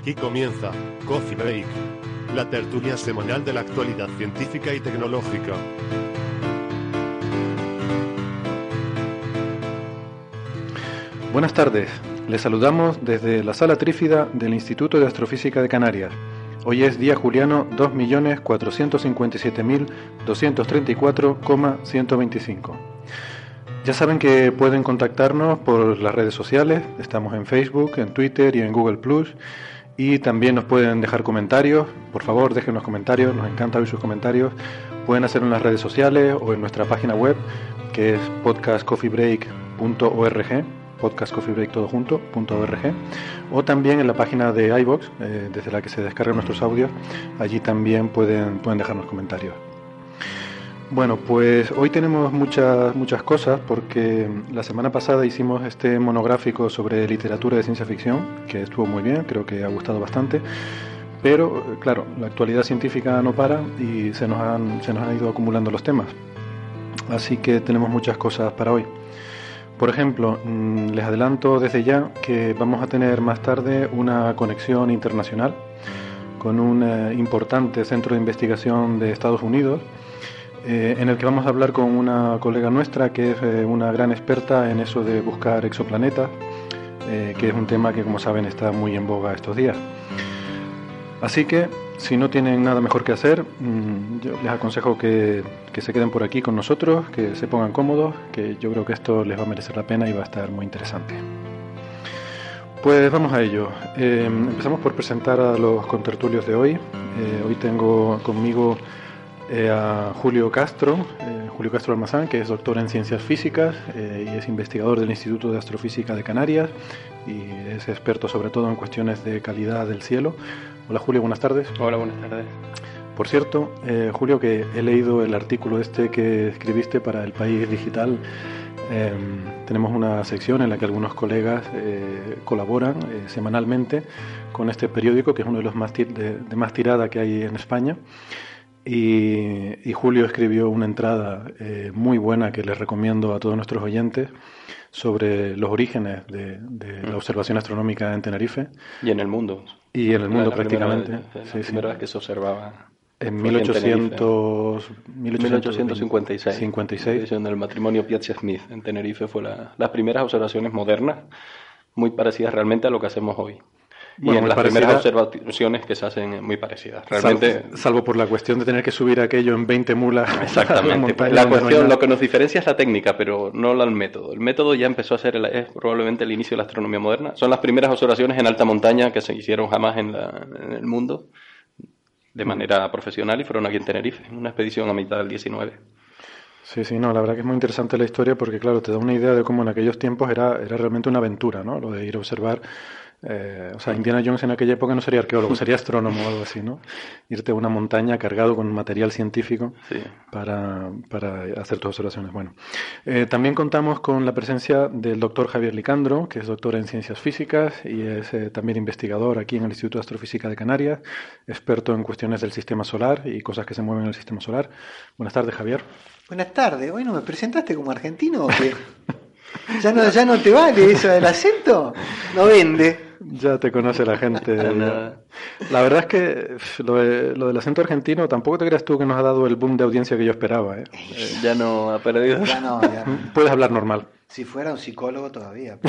Aquí comienza Coffee Break, la tertulia semanal de la actualidad científica y tecnológica. Buenas tardes, les saludamos desde la sala trífida del Instituto de Astrofísica de Canarias. Hoy es día juliano 2.457.234,125. Ya saben que pueden contactarnos por las redes sociales, estamos en Facebook, en Twitter y en Google. Y también nos pueden dejar comentarios, por favor dejen los comentarios, nos encanta oír sus comentarios. Pueden hacerlo en las redes sociales o en nuestra página web que es podcastcoffeebreak.org podcastcoffeebreak.org o también en la página de iBox eh, desde la que se descargan nuestros audios. Allí también pueden, pueden dejarnos comentarios bueno, pues hoy tenemos muchas, muchas cosas porque la semana pasada hicimos este monográfico sobre literatura de ciencia ficción, que estuvo muy bien, creo que ha gustado bastante. Pero, claro, la actualidad científica no para y se nos han, se nos han ido acumulando los temas. Así que tenemos muchas cosas para hoy. Por ejemplo, mm, les adelanto desde ya que vamos a tener más tarde una conexión internacional con un eh, importante centro de investigación de Estados Unidos, eh, en el que vamos a hablar con una colega nuestra que es eh, una gran experta en eso de buscar exoplanetas, que es un tema que como saben está muy en boga estos días. Así que si no tienen nada mejor que hacer, mm, yo les aconsejo que, se queden por aquí con nosotros, que se pongan cómodos, que yo creo que esto les va a merecer la pena y va a estar muy interesante. Pues vamos a ello. Em, empezamos por presentar a los contertulios de hoy. Eh, hoy tengo conmigo eh, a Julio Castro, eh, Julio Castro Almazán, que es doctor en ciencias físicas y es investigador del Instituto de Astrofísica de Canarias y es experto sobre todo en cuestiones de calidad del cielo. Hola Julio, buenas tardes. Hola, buenas tardes. Por cierto, eh, Julio, que he leído el artículo este que escribiste para El País Digital. Em, tenemos una sección en la que algunos colegas eh, colaboran eh, semanalmente con este periódico, que es uno de los más de, más tirada que hay en España. Y, Julio escribió una entrada muy buena que les recomiendo a todos nuestros oyentes sobre los orígenes de, la mm. observación astronómica en Tenerife. Y en el mundo. Y en el mundo prácticamente. la primera vez que se observaba. En 1800, 1856. 56. del matrimonio Piazzi-Smith en Tenerife fue la, las primeras observaciones modernas, muy parecidas realmente a lo que hacemos hoy y en las primeras observaciones que se hacen muy parecidas. Realmente, salvo, por la cuestión de tener que subir aquello en 20 mulas. Exactamente. la cuestión, lo que nos diferencia es la técnica, pero no el método. El método ya empezó a ser, es probablemente el inicio de la astronomía moderna. Son las primeras observaciones en alta montaña que se hicieron jamás en, en el mundo de manera profesional y fueron aquí en Tenerife, en una expedición a mitad del 19. Sí, sí, no, la verdad que es muy interesante la historia porque, claro, te da una idea de cómo en aquellos tiempos era, era realmente una aventura, ¿no? Lo de ir a observar eh, o sea, Indiana Jones en aquella época no sería arqueólogo, sería astrónomo o algo así, ¿no? Irte a una montaña cargado con material científico para, para, hacer tus observaciones. Bueno, eh, también contamos con la presencia del doctor Javier Licandro, que es doctor en ciencias físicas y es eh, también investigador aquí en el Instituto de Astrofísica de Canarias, experto en cuestiones del sistema solar y cosas que se mueven en el sistema solar. Buenas tardes, Javier. Buenas tardes. Bueno, ¿me presentaste como argentino o qué? ¿Ya no, ¿Ya no te vale eso del acento? No vende. Ya te conoce la gente. la verdad es que lo, del acento argentino tampoco te creas tú que nos ha dado el boom de audiencia que yo esperaba. ¿eh? ya no ha perdido. Puedes hablar normal. Si fuera un psicólogo todavía.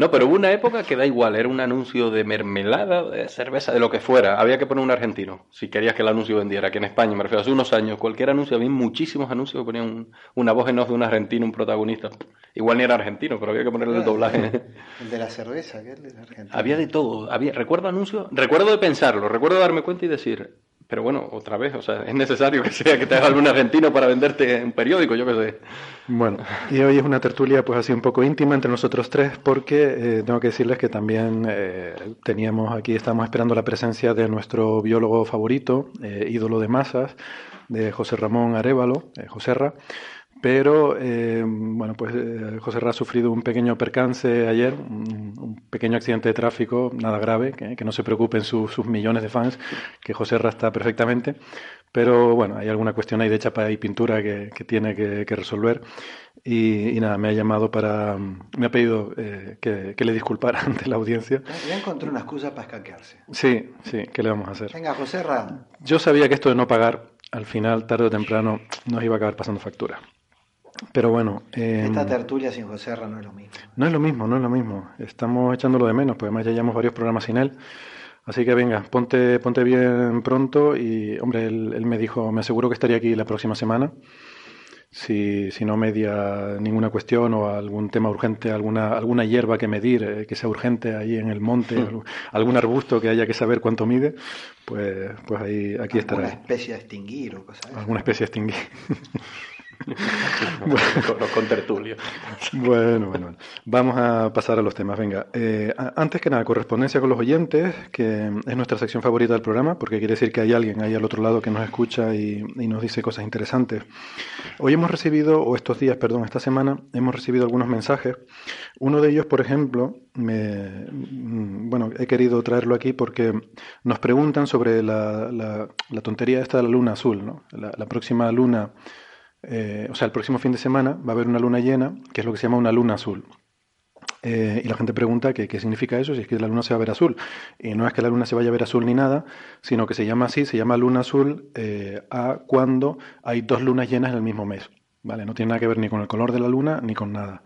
No, pero hubo una época que da igual, era un anuncio de mermelada, de cerveza, de lo que fuera. Había que poner un argentino, si querías que el anuncio vendiera. Que en España, me refiero, hace unos años, cualquier anuncio, había muchísimos anuncios que ponían una voz en off de un argentino, un protagonista. Igual ni era argentino, pero había que ponerle el doblaje. El de la cerveza, que es de Argentina. Había de todo. Había, recuerdo anuncios, recuerdo de pensarlo, recuerdo de darme cuenta y decir, pero bueno, otra vez, o sea, es necesario que sea que te haga algún argentino para venderte un periódico, yo qué sé. Bueno, y hoy es una tertulia pues así un poco íntima entre nosotros tres porque eh, tengo que decirles que también eh, teníamos aquí, estamos esperando la presencia de nuestro biólogo favorito, eh, ídolo de masas, de José Ramón Arevalo, Joserra, pero eh, bueno, pues eh, José Ra ha sufrido un pequeño percance ayer, un, pequeño accidente de tráfico, nada grave, que, no se preocupen sus millones de fans, que José Ra está perfectamente, pero bueno, hay alguna cuestión ahí de chapa y pintura que, tiene que, resolver y, nada, me ha llamado para, me ha pedido eh, que, le disculpara ante la audiencia. Ya encontré una excusa para escaquearse. Sí, sí, ¿qué le vamos a hacer? Venga, José Ra. Yo sabía que esto de no pagar, al final, tarde o temprano, nos iba a acabar pasando factura. Pero bueno. Esta em, tertulia sin José no es lo mismo. No es lo mismo, no es lo mismo. Estamos echándolo de menos, porque además ya llevamos varios programas sin él. Así que venga, ponte, ponte bien pronto y, hombre, él, me dijo, me aseguro que estaría aquí la próxima semana. Si, si, no media ninguna cuestión o algún tema urgente, alguna, alguna hierba que medir eh, que sea urgente ahí en el monte, hmm. algún arbusto que haya que saber cuánto mide, pues, pues ahí, aquí estará. Alguna especie a extinguir o cosas Alguna especie a extinguir. bueno, con, tertulio. Bueno, bueno, vamos a pasar a los temas. Venga, eh, antes que nada, correspondencia con los oyentes, que es nuestra sección favorita del programa, porque quiere decir que hay alguien ahí al otro lado que nos escucha y, nos dice cosas interesantes. Hoy hemos recibido, o estos días, perdón, esta semana, hemos recibido algunos mensajes. Uno de ellos, por ejemplo, me, mm, bueno, he querido traerlo aquí porque nos preguntan sobre la, la, tontería esta de la luna azul, ¿no? la próxima luna eh, o sea, el próximo fin de semana va a haber una luna llena, que es lo que se llama una luna azul. Eh, y la gente pregunta qué significa eso, si es que la luna se va a ver azul. Y no es que la luna se vaya a ver azul ni nada, sino que se llama así, se llama luna azul eh, a cuando hay dos lunas llenas en el mismo mes. ¿Vale? No tiene nada que ver ni con el color de la luna ni con nada.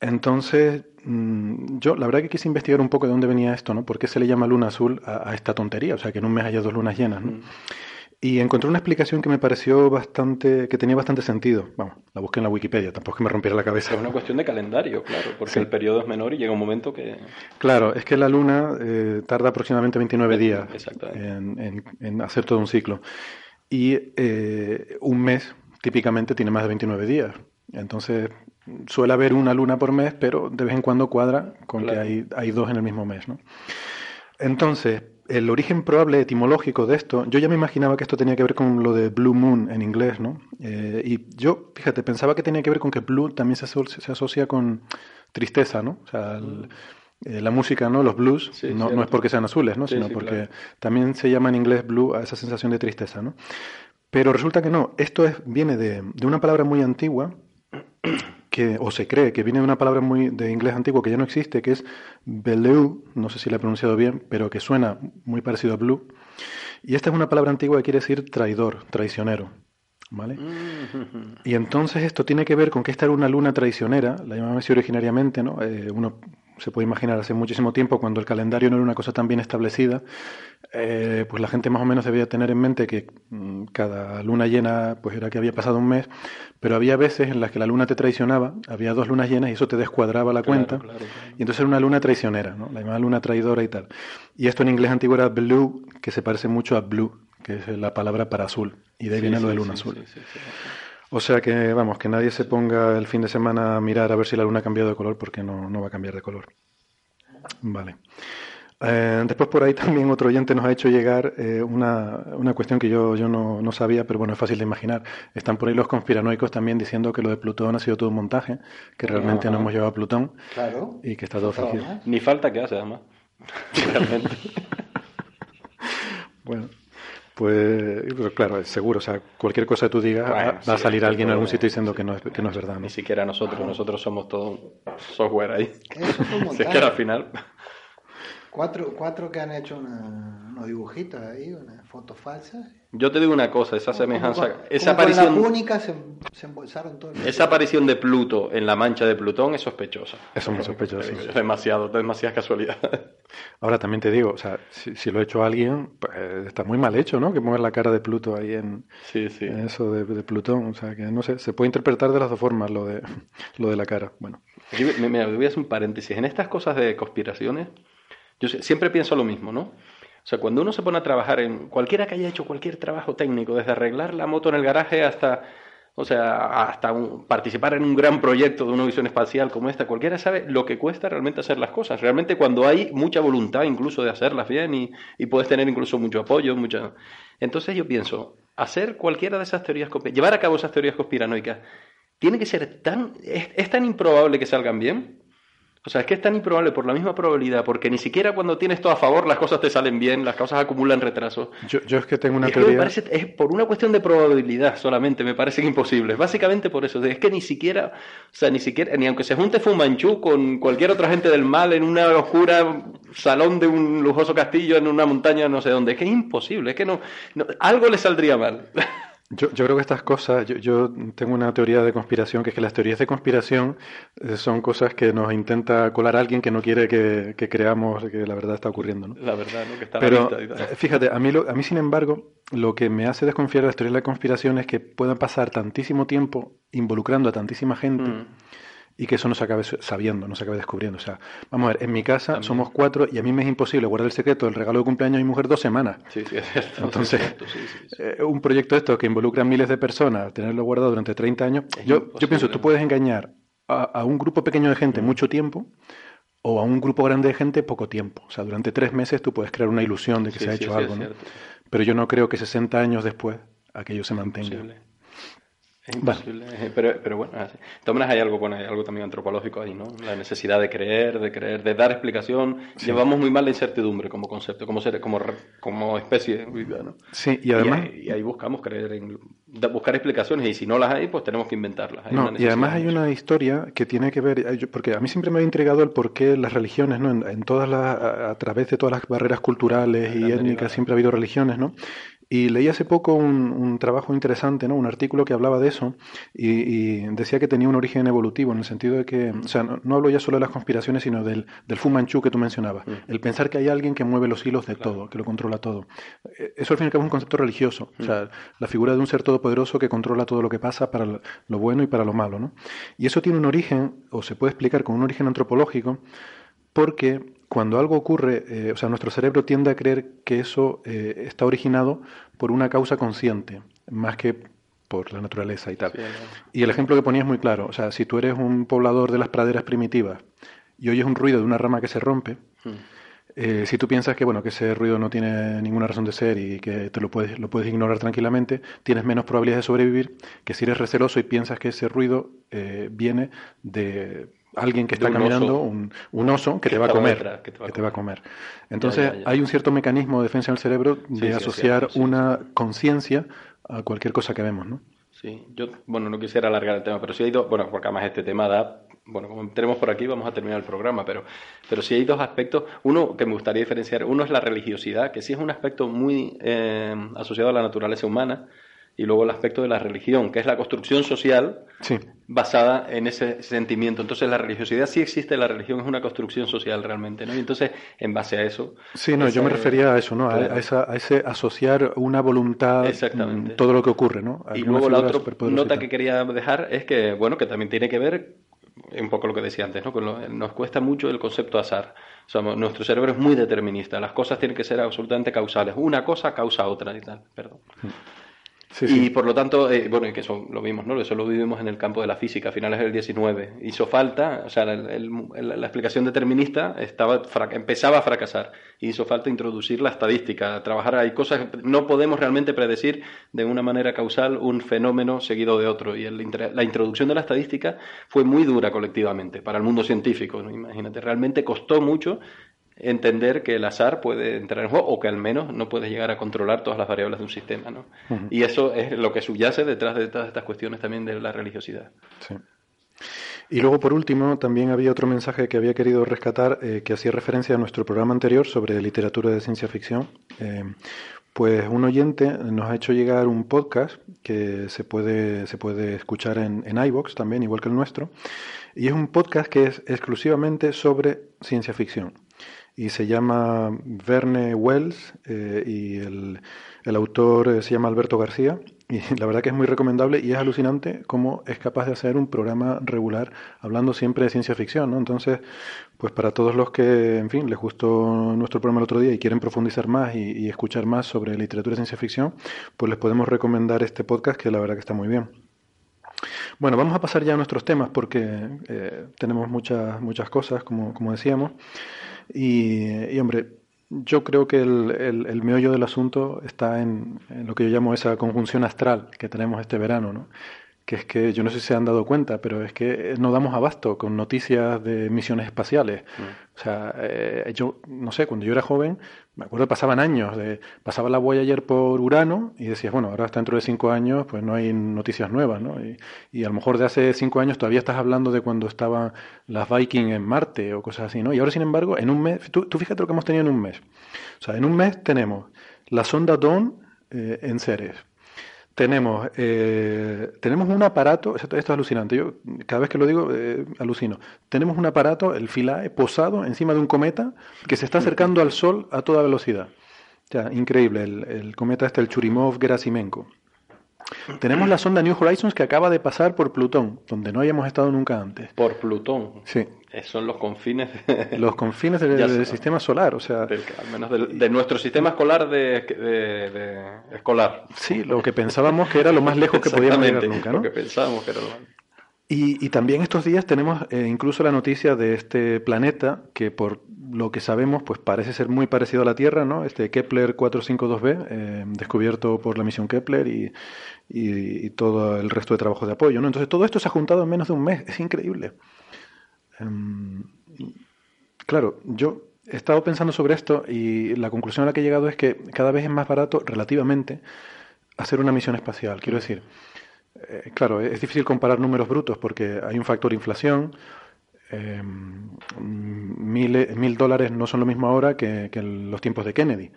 Entonces, mm, yo la verdad que quise investigar un poco de dónde venía esto, ¿no? ¿Por qué se le llama luna azul a, esta tontería? O sea, que en un mes haya dos lunas llenas, ¿no? Mm. Y encontré una explicación que me pareció bastante, que tenía bastante sentido. Vamos, la busqué en la Wikipedia, tampoco es que me rompiera la cabeza. Es una cuestión de calendario, claro, porque el periodo es menor y llega un momento que... Claro, es que la luna eh, tarda aproximadamente 29 días en, en, hacer todo un ciclo. Y eh, un mes típicamente tiene más de 29 días. Entonces suele haber una luna por mes, pero de vez en cuando cuadra con que hay, hay dos en el mismo mes. ¿no? Entonces, el origen probable etimológico de esto, yo ya me imaginaba que esto tenía que ver con lo de Blue Moon en inglés, ¿no? Eh, y yo, fíjate, pensaba que tenía que ver con que Blue también se, asocia con tristeza, ¿no? O sea, eh, la música, ¿no? Los blues, no, no, es porque sean azules, ¿no? Sino porque también se llama en inglés blue a esa sensación de tristeza, ¿no? Pero resulta que no, esto es, viene de, de una palabra muy antigua que, o se cree que viene de una palabra muy de inglés antiguo que ya no existe, que es beleu, no sé si la he pronunciado bien, pero que suena muy parecido a blue. Y esta es una palabra antigua que quiere decir traidor, traicionero. ¿Vale? Mm. Y entonces esto tiene que ver con que esta era una luna traicionera, la llamaban así originariamente, ¿no? Eh, uno se puede imaginar hace muchísimo tiempo, cuando el calendario no era una cosa tan bien establecida, eh, pues la gente más o menos debía tener en mente que mm, cada luna llena pues era que había pasado un mes, pero había veces en las que la luna te traicionaba, había dos lunas llenas y eso te descuadraba la cuenta, y entonces era una luna traicionera, ¿no? la llamaba luna traidora y tal. Y esto en inglés antiguo era blue, que se parece mucho a blue, que es la palabra para azul, y de ahí viene lo de luna azul. O sea que, vamos, que nadie se ponga el fin de semana a mirar a ver si la luna ha cambiado de color, porque no, no va a cambiar de color. Vale. Eh, después por ahí también otro oyente nos ha hecho llegar eh, una, una, cuestión que yo, yo no, no, sabía, pero bueno, es fácil de imaginar. Están por ahí los conspiranoicos también diciendo que lo de Plutón ha sido todo un montaje, que realmente no hemos llevado a Plutón claro. y que está todo fingido. Ni falta que hace, además. Realmente. bueno. Pues, claro, seguro, o sea, cualquier cosa que tú digas, va a salir alguien en algún sitio diciendo que no es, que no es verdad. Ni siquiera nosotros, nosotros somos todo software ahí. Si es que al final. Cuatro, cuatro que han hecho una, unos dibujitos ahí, unas fotos falsas. Yo te digo una cosa, esa semejanza, Como esa con la aparición, se, se embolsaron todos. esa aparición de Pluto en la mancha de Plutón es sospechosa. Eso es muy sospechoso. sí. Es demasiado, demasiadas casualidades. Ahora también te digo, o sea, si, si lo ha hecho alguien, pues, está muy mal hecho, ¿no? Que ponga la cara de Pluto ahí en, Sí, sí. en eso de, de Plutón. O sea, que no sé, se puede interpretar de las dos formas lo de, lo de la cara. Bueno, Aquí, me- mira, voy a hacer un paréntesis. En estas cosas de conspiraciones, yo sie- siempre pienso lo mismo, ¿no? O sea, cuando uno se pone a trabajar en cualquiera que haya hecho cualquier trabajo técnico, desde arreglar la moto en el garaje hasta, o sea, hasta participar en un gran proyecto de una visión espacial como esta, cualquiera sabe lo que cuesta realmente hacer las cosas. Realmente cuando hay mucha voluntad incluso de hacerlas bien y, y puedes tener incluso mucho apoyo, mucha... Entonces yo pienso, hacer cualquiera de esas teorías, llevar a cabo esas teorías conspiranoicas, tiene que ser tan, es, es tan improbable que salgan bien. O sea, es que es tan improbable por la misma probabilidad, porque ni siquiera cuando tienes todo a favor las cosas te salen bien, las cosas acumulan retrasos. yo, yo es que tengo una Es que me teoría. parece, es por una cuestión de probabilidad solamente, me parece imposible. Básicamente por eso. Es que ni siquiera, o sea, ni siquiera, ni aunque se junte Fumanchu con cualquier otra gente del mal en una oscura salón de un lujoso castillo en una montaña no sé dónde, es que es imposible, es que no, no- algo le saldría mal. Yo, yo creo que estas cosas, yo, yo tengo una teoría de conspiración, que es que las teorías de conspiración eh, son cosas que nos intenta colar alguien que no quiere que, que creamos que la verdad está ocurriendo, ¿no? La verdad, ¿no? Que está la Pero vista y tal. fíjate, a mí, lo- a mí sin embargo, lo que me hace desconfiar de las teorías de la conspiración es que puedan pasar tantísimo tiempo involucrando a tantísima gente Mm. Y que eso no se acabe sabiendo, no se acabe descubriendo. O sea, vamos a ver, en mi casa somos cuatro y a mí me es imposible guardar el secreto del regalo de cumpleaños de mi mujer dos semanas. Sí, sí, es cierto. Entonces, es cierto, sí, sí, sí. Eh, un proyecto esto que involucra a miles de personas, tenerlo guardado durante 30 años, Es yo, imposible. yo pienso, tú puedes engañar a, a un grupo pequeño de gente mucho tiempo o a un grupo grande de gente poco tiempo. O sea, durante tres meses tú puedes crear una ilusión de que se ha hecho algo, ¿no? Pero yo no creo que 60 años después aquello se mantenga. Imposible. Es imposible, eh, pero, pero bueno, así. de todas maneras hay algo, bueno, hay algo también antropológico ahí, ¿no? La necesidad de creer, de creer, de dar explicación. Llevamos muy mal la incertidumbre como concepto, como ser, como, como especie viva, ¿no? Sí, y además, ahí, y ahí buscamos creer en, buscar explicaciones y si no las hay, pues tenemos que inventarlas. Hay no, una y además hay una historia que tiene que ver, eh, porque a mí siempre me ha intrigado el por qué las religiones, ¿no? En, en todas las, a, a través de todas las barreras culturales y Eran étnicas siempre ha habido religiones, ¿no? Y leí hace poco un, un trabajo interesante, ¿no? Un artículo que hablaba de eso y, y decía que tenía un origen evolutivo en el sentido de que, o sea, no, no hablo ya solo de las conspiraciones, sino del, del Fu Manchu que tú mencionabas, el pensar que hay alguien que mueve los hilos de todo, que lo controla todo. Eh, Eso al fin y al cabo es un concepto religioso, o sea, la figura de un ser todopoderoso que controla todo lo que pasa para lo bueno y para lo malo, ¿no? Y eso tiene un origen, o se puede explicar con un origen antropológico, porque cuando algo ocurre, eh, o sea, nuestro cerebro tiende a creer que eso eh, está originado por una causa consciente, más que por la naturaleza y tal. Sí. Y el ejemplo que ponía es muy claro. O sea, si tú eres un poblador de las praderas primitivas y oyes un ruido de una rama que se rompe, Mm. eh, si tú piensas que bueno que ese ruido no tiene ninguna razón de ser y que te lo puedes lo puedes ignorar tranquilamente, tienes menos probabilidades de sobrevivir que si eres receloso y piensas que ese ruido viene de alguien que está un caminando, oso. un, un oso que, te va a comer, detrás, que te va a que te va a comer. comer. Entonces ya, ya. hay un cierto mecanismo de defensa del cerebro de Sí, asociar sí, una conciencia a cualquier cosa que vemos, ¿no? Sí, yo, bueno, no quisiera alargar el tema, pero sí hay dos, bueno, porque además este tema da, bueno, como entremos por aquí vamos a terminar el programa, pero, pero sí hay dos aspectos. Uno que me gustaría diferenciar, uno es la religiosidad, que sí es un aspecto muy eh, asociado a la naturaleza humana, y luego el aspecto de la religión, que es la construcción social Sí. basada en ese sentimiento. Entonces la religiosidad sí existe, la religión es una construcción social realmente, ¿no? Y entonces, en base a eso... Sí, no, yo me refería a eso, ¿no? A, a esa, a ese asociar una voluntad, Exactamente. mm, todo lo que ocurre, ¿no? A Y luego la otra nota que quería dejar es que, bueno, que también tiene que ver un poco lo que decía antes, ¿no? Nos cuesta mucho el concepto azar. O sea, nuestro cerebro es muy determinista. Las cosas tienen que ser absolutamente causales. Una cosa causa otra y tal. Perdón. Sí, Y por lo tanto, eh, bueno, y que eso lo vimos, ¿no? Eso lo vivimos en el campo de la física a finales del 19. Hizo falta, o sea, el- el- la explicación determinista estaba, empezaba a fracasar. Hizo falta introducir la estadística, trabajar. Hay cosas que no podemos realmente predecir de una manera causal un fenómeno seguido de otro. Y el la introducción de la estadística fue muy dura colectivamente para el mundo científico. ¿no? Imagínate, realmente costó mucho entender que el azar puede entrar en juego o que al menos no puedes llegar a controlar todas las variables de un sistema, ¿no? Y eso es lo que subyace detrás de todas estas cuestiones también de la religiosidad. Sí. Y luego, por último, también había otro mensaje que había querido rescatar eh, que hacía referencia a nuestro programa anterior sobre literatura de ciencia ficción. Eh, pues un oyente nos ha hecho llegar un podcast que se puede, se puede escuchar en, en iVoox también, igual que el nuestro. Y es un podcast que es exclusivamente sobre ciencia ficción. Y se llama Verne Wells eh, y el, el autor se llama Alberto García y la verdad que es muy recomendable y es alucinante cómo es capaz de hacer un programa regular hablando siempre de ciencia ficción, ¿no? Entonces, pues para todos los que, en fin, les gustó nuestro programa el otro día y quieren profundizar más y, escuchar más sobre literatura y ciencia ficción, pues les podemos recomendar este podcast que la verdad que está muy bien. Bueno, vamos a pasar ya a nuestros temas porque eh, tenemos muchas, muchas cosas, como, como decíamos. Y, hombre, yo creo que el, el, meollo del asunto está en, en, lo que yo llamo esa conjunción astral que tenemos este verano, ¿no? Que es que yo no sé si se han dado cuenta, pero es que no damos abasto con noticias de misiones espaciales. Mm. O sea, eh, yo no sé, cuando yo era joven, me acuerdo pasaban años, de, pasaba la Voyager por Urano y decías, bueno, ahora hasta dentro de cinco años, pues no hay noticias nuevas, ¿no? Y, y, a lo mejor de hace cinco años todavía estás hablando de cuando estaban las Viking en Marte o cosas así, ¿no? Y ahora, sin embargo, en un mes, tú, tú fíjate lo que hemos tenido en un mes. O sea, en un mes tenemos la sonda Dawn eh, en Ceres tenemos, eh, tenemos un aparato, esto, es alucinante, yo cada vez que lo digo eh, alucino, tenemos un aparato, el Philae, posado encima de un cometa que se está acercando al Sol a toda velocidad. Sea, increíble, el, el cometa este, el Churimov-Gerasimenko. Tenemos la sonda New Horizons que acaba de pasar por Plutón, donde no habíamos estado nunca antes. Por Plutón. Sí. Son los confines. Los confines del, sistema solar, o sea. al menos de, nuestro sistema escolar de, escolar. Sí, lo que pensábamos que era lo más lejos que podíamos llegar nunca, ¿no? Lo que pensábamos que era lo más. Y, y, también estos días tenemos eh, incluso la noticia de este planeta que por lo que sabemos pues parece ser muy parecido a la Tierra, ¿no? Este Kepler 452b, eh, descubierto por la misión Kepler y, y, todo el resto de trabajos de apoyo, ¿no? Entonces todo esto se ha juntado en menos de un mes, es increíble. Um, claro, yo he estado pensando sobre esto y la conclusión a la que he llegado es que cada vez es más barato relativamente hacer una misión espacial. Quiero decir, eh, claro, es difícil comparar números brutos porque hay un factor inflación. Mil, mil, dólares no son lo mismo ahora que, que, en los tiempos de Kennedy.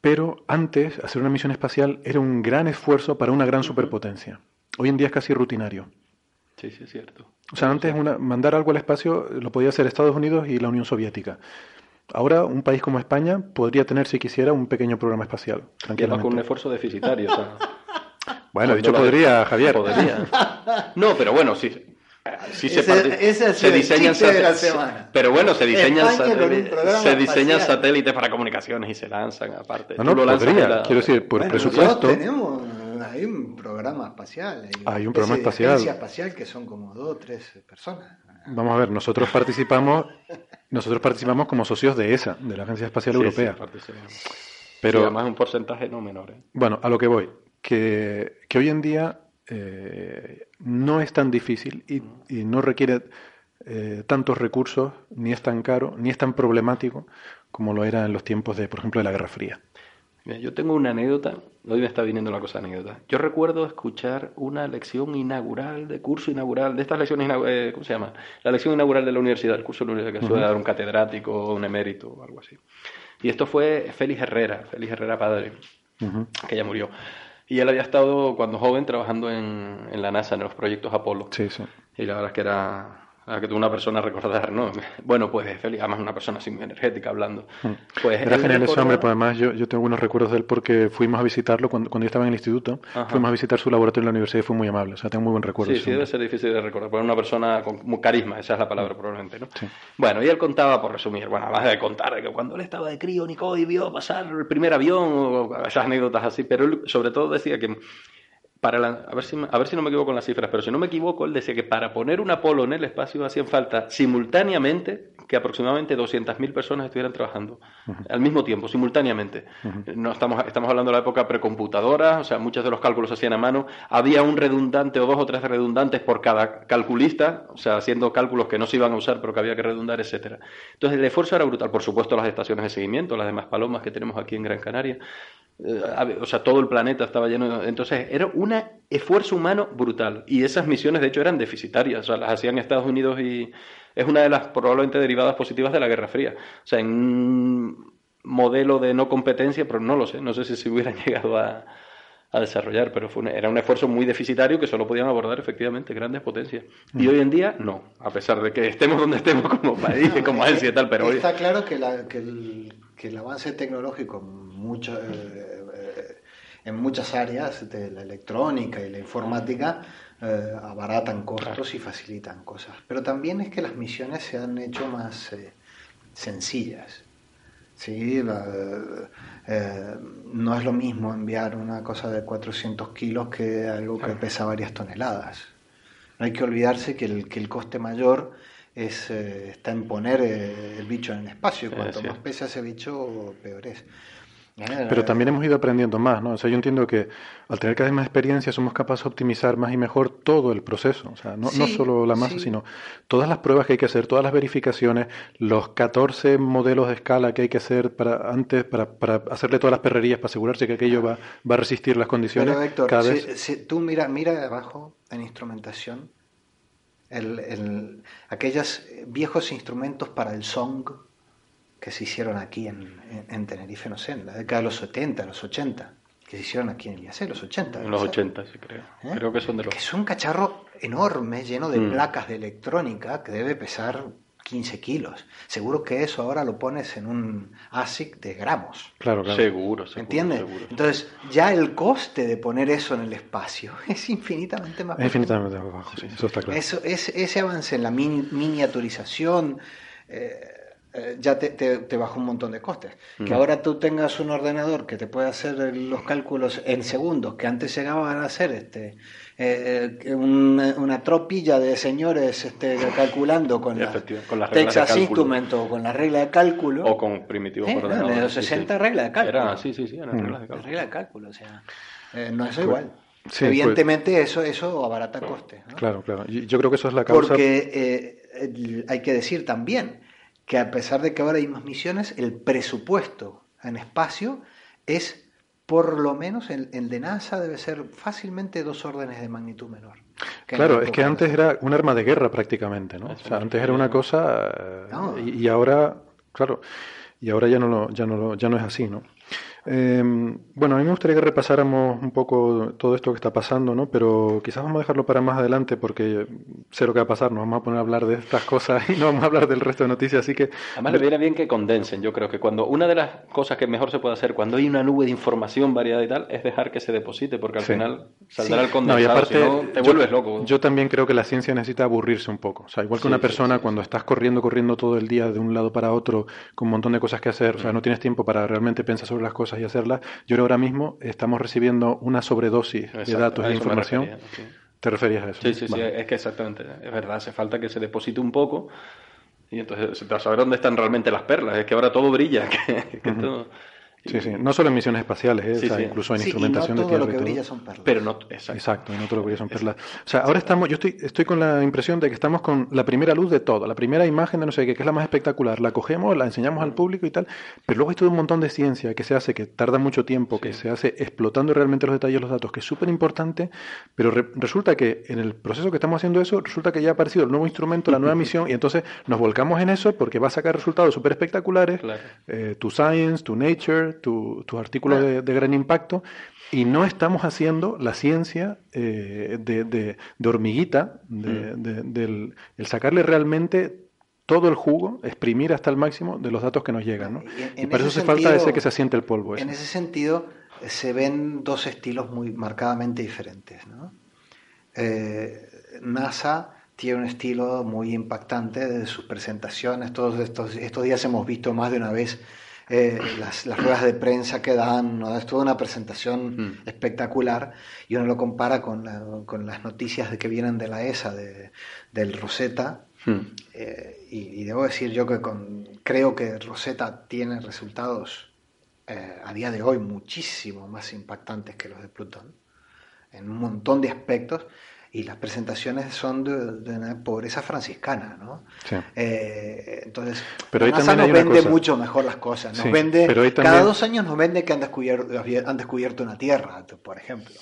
Pero antes, hacer una misión espacial era un gran esfuerzo para una gran superpotencia. Hoy en día es casi rutinario. Sí, sí, es cierto. O sea, antes una, mandar algo al espacio lo podía hacer Estados Unidos y la Unión Soviética. Ahora, un país como España podría tener, si quisiera, un pequeño programa espacial. Tranquilamente. con un esfuerzo deficitario. bueno, dicho podría, Javier. Podría. No, pero bueno, sí. Sí se, se diseñan satélites. Pero bueno, se diseñan, satélites, se diseñan satélites para comunicaciones y se lanzan aparte. No, no, podría. Quiero decir, por presupuesto. Tenemos hay un programa espacial. Hay, un programa espacial. espacial que son como dos o tres personas. Vamos a ver, nosotros participamos, nosotros participamos como socios de ESA, de la Agencia Espacial Europea. pero además un porcentaje no menor. ¿eh? Bueno, a lo que voy, que, que hoy en día eh, no es tan difícil y, y no requiere eh, tantos recursos, ni es tan caro, ni es tan problemático como lo era en los tiempos de, por ejemplo, de la Guerra Fría yo tengo una anécdota, hoy me está viniendo la cosa anécdota. Yo recuerdo escuchar una lección inaugural, de curso inaugural, de estas lecciones, eh, ¿cómo se llama? La lección inaugural de la universidad, el curso de la universidad que suele dar un catedrático, un emérito o algo así. Y esto fue Félix Herrera, Félix Herrera padre, que ya murió. Y él había estado cuando joven trabajando en, en la NASA, en los proyectos Apolo. Sí, sí. Y la verdad es que era a que tú una persona recordar, ¿no? Bueno, pues Félix, además una persona así muy energética hablando. Hmm. Pues Era genial ese hombre, pues además yo, yo tengo unos recuerdos de él porque fuimos a visitarlo cuando, cuando yo estaba en el instituto, fuimos a visitar su laboratorio en la universidad y fue muy amable, o sea, tengo muy buen recuerdo. Sí, sí, debe ser difícil de recordar, porque una persona con muy carisma, esa es la palabra probablemente, ¿no? Sí. Bueno, y él contaba, por resumir, bueno, además de contar que cuando él estaba de crío, Nico, y vio pasar el primer avión, o esas anécdotas así, pero él sobre todo decía que para a, ver si, a ver si no me equivoco con las cifras, pero si no me equivoco, él decía que para poner un Apolo en el espacio hacían falta simultáneamente que aproximadamente 200.000 personas estuvieran trabajando al mismo tiempo, simultáneamente. no estamos, estamos hablando de la época precomputadora, o sea, muchos de los cálculos se hacían a mano. Había un redundante o dos o tres redundantes por cada calculista, o sea, haciendo cálculos que no se iban a usar pero que había que redundar, etcétera. Entonces el esfuerzo era brutal. Por supuesto, las estaciones de seguimiento, las demás palomas que tenemos aquí en Gran Canaria, o sea, todo el planeta estaba lleno. Entonces, era un esfuerzo humano brutal. Y esas misiones, de hecho, eran deficitarias. O sea, las hacían Estados Unidos y es una de las probablemente derivadas positivas de la Guerra Fría. O sea, en un modelo de no competencia, pero no lo sé. No sé si se hubieran llegado a, a desarrollar, pero fue era un esfuerzo muy deficitario que solo podían abordar efectivamente grandes potencias. Y hoy en día, no, a pesar de que estemos donde estemos como país, como agencia y tal, pero Está claro que, la, que el, que el avance tecnológico mucho, eh, eh, en muchas áreas de la electrónica y la informática eh, abaratan costos y facilitan cosas. Pero también es que las misiones se han hecho más sencillas. Sí, no es lo mismo enviar una cosa de 400 kilos que algo que pesa varias toneladas. No hay que olvidarse que el, que el coste mayor es, eh, está en poner eh, el bicho en el espacio. Cuanto más pesa ese bicho, peor es. Eh, Pero también hemos ido aprendiendo más, ¿no? O sea, yo entiendo que al tener cada vez más experiencia somos capaces de optimizar más y mejor todo el proceso. O sea, no, no solo la masa, sino todas las pruebas que hay que hacer, todas las verificaciones, los 14 modelos de escala que hay que hacer para antes, para, para hacerle todas las perrerías, para asegurarse que aquello va, va a resistir las condiciones. Pero Héctor, cada vez... si, tú mira, mira abajo en instrumentación, el, aquellos viejos instrumentos para el song que se hicieron aquí en, Tenerife, no sé, en la década de los 70, los 80, que se hicieron aquí en IAC, los 80. En los 80, sí, creo. ¿Eh? Creo que son de los... Que es un cacharro enorme, lleno de mm. placas de electrónica, que debe pesar 15 kilos. Seguro que eso ahora lo pones en un ASIC de gramos. Claro, claro. Seguro, seguro. ¿Entiendes? Entonces, ya el coste de poner eso en el espacio es infinitamente más bajo. Infinitamente más bajo, sí, eso está claro. Eso, ese avance en la miniaturización. Eh, eh, ya te, te, baja un montón de costes. Que ahora tú tengas un ordenador que te puede hacer los cálculos en segundos, que antes llegaban a hacer este, eh, eh una, tropilla de señores este, calculando con, la, con las Texas Instruments o con la regla de cálculo. O con primitivos ¿Eh? de los 60 reglas de cálculo. Era, sí, sí, sí, eran reglas de cálculo. Regla de cálculo, o sea, no es igual. Evidentemente eso, eso abarata costes. Claro, claro. Yo creo que eso es la causa. Porque hay que decir también que a pesar de que ahora hay más misiones, el presupuesto en espacio es por lo menos el, de NASA debe ser fácilmente dos órdenes de magnitud menor. Claro, es que antes era un arma de guerra prácticamente, ¿no? O sea, antes era una cosa y, y, ahora, claro, y ahora ya no lo, ya no lo, ya no es así, ¿no? Em, bueno, a mí me gustaría que repasáramos un poco todo esto que está pasando, ¿no? Pero quizás vamos a dejarlo para más adelante porque sé lo que va a pasar, nos vamos a poner a hablar de estas cosas y no vamos a hablar del resto de noticias, así que... Además le viene bien que condensen, yo creo que cuando una de las cosas que mejor se puede hacer cuando hay una nube de información variada y tal es dejar que se deposite porque al final saldrá el condensado, y aparte, si no, te vuelves loco. Yo también creo que la ciencia necesita aburrirse un poco, o sea, igual que una persona cuando estás corriendo, corriendo todo el día de un lado para otro con un montón de cosas que hacer, o sea, mm. no tienes tiempo para realmente pensar sobre las cosas y hacerlas, yo ahora mismo estamos recibiendo una sobredosis de datos e información. ¿Te referías a eso? Sí, sí, sí, es que exactamente, es verdad, hace falta que se deposite un poco y entonces se te va a saber dónde están realmente las perlas, es que ahora todo brilla, que, todo... Sí, sí, no solo en misiones espaciales, ¿eh? incluso en instrumentación no todo Lo que brilla son perlas. Pero no, exacto. exacto, no todo lo que brilla son perlas. O sea, ahora estamos, yo estoy, estoy con la impresión de que estamos con la primera luz de todo, la primera imagen de no sé qué, que es la más espectacular, la cogemos, la enseñamos al público y tal, pero luego hay todo un montón de ciencia que se hace, que tarda mucho tiempo, que se hace explotando realmente los detalles de los datos, que es súper importante, pero resulta que en el proceso que estamos haciendo eso, resulta que ya ha aparecido el nuevo instrumento, la nueva misión, y entonces nos volcamos en eso porque va a sacar resultados súper espectaculares, eh, tu Science, tu Nature, tu, tu artículos de, gran impacto y no estamos haciendo la ciencia eh, de, hormiguita, de, mm. del el sacarle realmente todo el jugo, exprimir hasta el máximo de los datos que nos llegan. ¿no? Y, para eso hace falta ese que se asiente el polvo. En ese sentido, se ven dos estilos muy marcadamente diferentes. Eh, NASA tiene un estilo muy impactante de sus presentaciones. Todos estos, estos días hemos visto más de una vez eh, las, ruedas de prensa que dan, ¿no? es toda una presentación mm. espectacular y uno lo compara con, con, las noticias de que vienen de la ESA, de, del Rosetta. Mm. Eh, y, debo decir yo que con, creo que Rosetta tiene resultados eh, a día de hoy muchísimo más impactantes que los de Plutón, en un montón de aspectos. Y las presentaciones son de, una pobreza franciscana, ¿no? Eh, entonces, pero la NASA nos vende mucho mejor las cosas. Nos vende, cada dos años nos vende que han descubierto, han descubierto una Tierra, por ejemplo.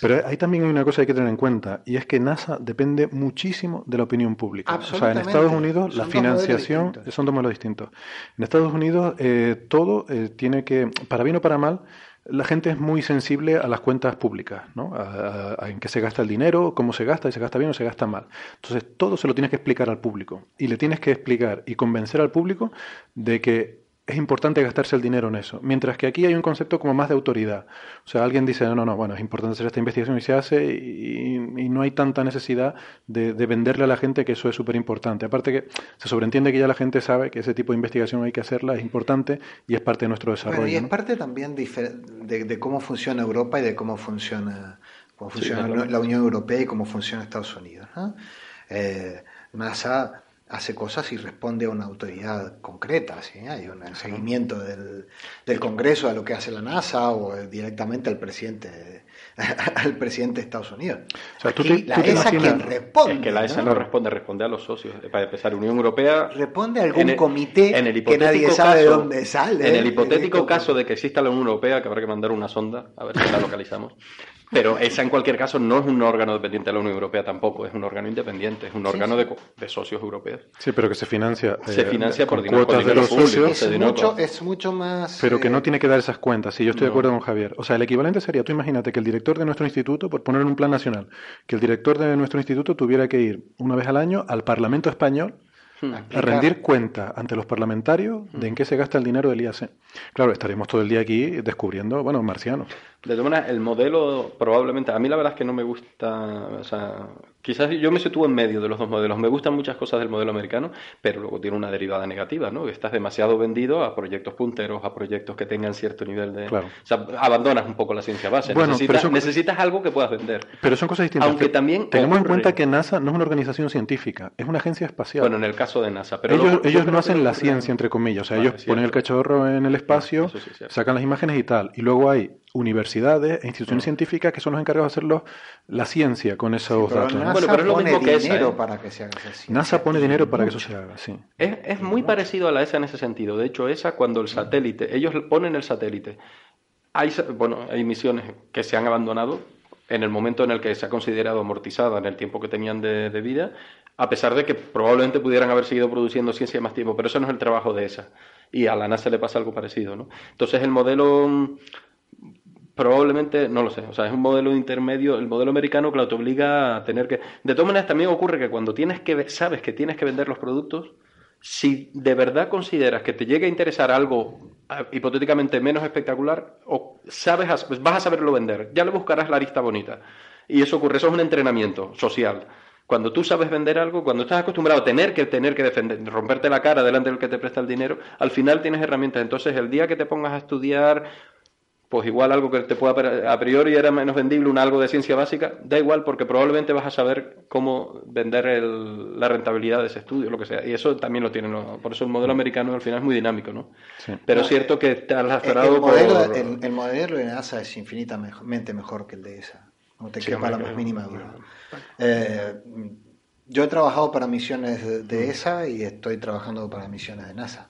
pero ahí también hay una cosa que hay que tener en cuenta, y es que NASA depende muchísimo de la opinión pública. O sea, en Estados Unidos la financiación son dos modelos distintos. En Estados Unidos eh, todo eh, tiene que, para bien o para mal, la gente es muy sensible a las cuentas públicas, ¿no? A, en qué se gasta el dinero, cómo se gasta, y se gasta bien o se gasta mal. Entonces, todo se lo tienes que explicar al público. Y le tienes que explicar y convencer al público de que es importante gastarse el dinero en eso. Mientras que aquí hay un concepto como más de autoridad. O sea, alguien dice, no, no, no, bueno, es importante hacer esta investigación y se hace y, no hay tanta necesidad de, venderle a la gente que eso es súper importante. Aparte que se sobreentiende que ya la gente sabe que ese tipo de investigación hay que hacerla, es importante y es parte de nuestro desarrollo. y es parte también de, cómo funciona Europa y de cómo funciona, cómo funciona la Unión Europea y cómo funciona Estados Unidos. ¿no? Eh, NASA hace cosas y responde a una autoridad concreta. ¿sí? Hay un seguimiento del, del, Congreso a lo que hace la NASA o directamente al presidente al presidente de Estados Unidos. O sea, tú la ESA quien responde. Es que la ESA ¿no? responde, responde a los socios. Para empezar, Unión Europea. Responde a algún comité que nadie sabe de dónde sale. En el hipotético caso de que exista la Unión Europea, que habrá que mandar una sonda, a ver si la localizamos. Pero esa, en cualquier caso, no es un órgano dependiente de la Unión Europea tampoco, es un órgano independiente, es un órgano De, de, socios europeos. Sí, pero que se financia. Se eh, financia por dinero, de los socios. Es mucho, es mucho más. Pero que no eh, tiene que dar esas cuentas, sí, yo estoy de acuerdo con Javier. O sea, el equivalente sería, tú imagínate que el director de nuestro instituto, por poner un plan nacional, que el director de nuestro instituto tuviera que ir una vez al año al Parlamento Español. A rendir cuenta ante los parlamentarios de en qué se gasta el dinero del IAC. Claro, estaremos todo el día aquí descubriendo, bueno, marcianos. De todas maneras, el modelo probablemente, a mí la verdad es que no me gusta, o sea, quizás yo me sitúo en medio de los dos modelos. Me gustan muchas cosas del modelo americano, pero luego tiene una derivada negativa, ¿no? Estás demasiado vendido a proyectos punteros, a proyectos que tengan cierto nivel de... Claro. O sea, abandonas un poco la ciencia base. Bueno, necesitas, necesitas algo que puedas vender. Pero son cosas distintas. Aunque también... Tenemos en cuenta que NASA no es una organización científica, es una agencia espacial. Bueno, en el caso de NASA. Pero ellos, ellos no hacen la ciencia, entre comillas. O sea, ellos ponen el cachorro en el espacio, sacan las imágenes y tal. Y luego hay universidades e instituciones científicas que son los encargados de hacer la ciencia con esos datos. NASA bueno, pero es lo mismo que dinero para que se haga NASA pone dinero para que eso se haga, sí. Es, es muy parecido a la ESA en ese sentido. De hecho, ESA cuando el satélite, ellos ponen el satélite, hay, bueno, hay misiones que se han abandonado en el momento en el que se ha considerado amortizada en el tiempo que tenían de, de vida, a pesar de que probablemente pudieran haber seguido produciendo ciencia más tiempo, pero eso no es el trabajo de ESA. Y a la NASA le pasa algo parecido, ¿no? Entonces el modelo probablemente, no lo sé, o sea, es un modelo intermedio, el modelo americano, que te obliga a tener que... De todas maneras, también ocurre que cuando tienes que, sabes que tienes que vender los productos, si de verdad consideras que te llega a interesar algo hipotéticamente menos espectacular, o sabes, pues vas a saberlo vender, ya le buscarás la lista bonita. Y eso ocurre, eso es un entrenamiento social. Cuando tú sabes vender algo, cuando estás acostumbrado a tener que tener que defender, romperte la cara delante del que te presta el dinero, al final tienes herramientas. Entonces, el día que te pongas a estudiar pues igual algo que te pueda a priori era menos vendible, un algo de ciencia básica, da igual porque probablemente vas a saber cómo vender la rentabilidad de ese estudio, lo que sea. Y eso también lo tienen, por eso el modelo americano al final es muy dinámico, ¿no? Pero es cierto que te has el, modelo, el, modelo de NASA es infinitamente mejor que el de ESA, no te quepa la más mínima duda. Eh, yo he trabajado para misiones de ESA y estoy trabajando para misiones de NASA.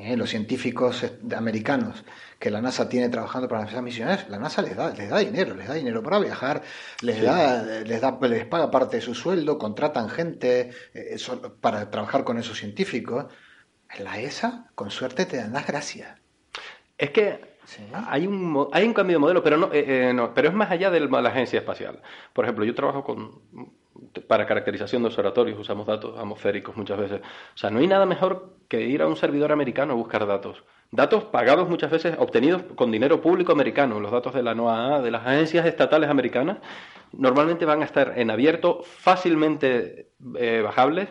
¿Eh? los científicos americanos que la NASA tiene trabajando para esas misiones, la NASA les da, les da dinero, les da dinero para viajar, les da, les da, les paga parte de su sueldo, contratan gente eh, para trabajar con esos científicos. En la ESA, con suerte, te dan las gracias. Es que Hay, un, hay un cambio de modelo, pero, no, eh, no, pero es más allá de la agencia espacial. Por ejemplo, yo trabajo con para caracterización de observatorios usamos datos atmosféricos muchas veces. O sea, no hay nada mejor que ir a un servidor americano a buscar datos. Datos pagados muchas veces, obtenidos con dinero público americano. Los datos de la NOAA, de las agencias estatales americanas, normalmente van a estar en abierto, fácilmente eh, bajables,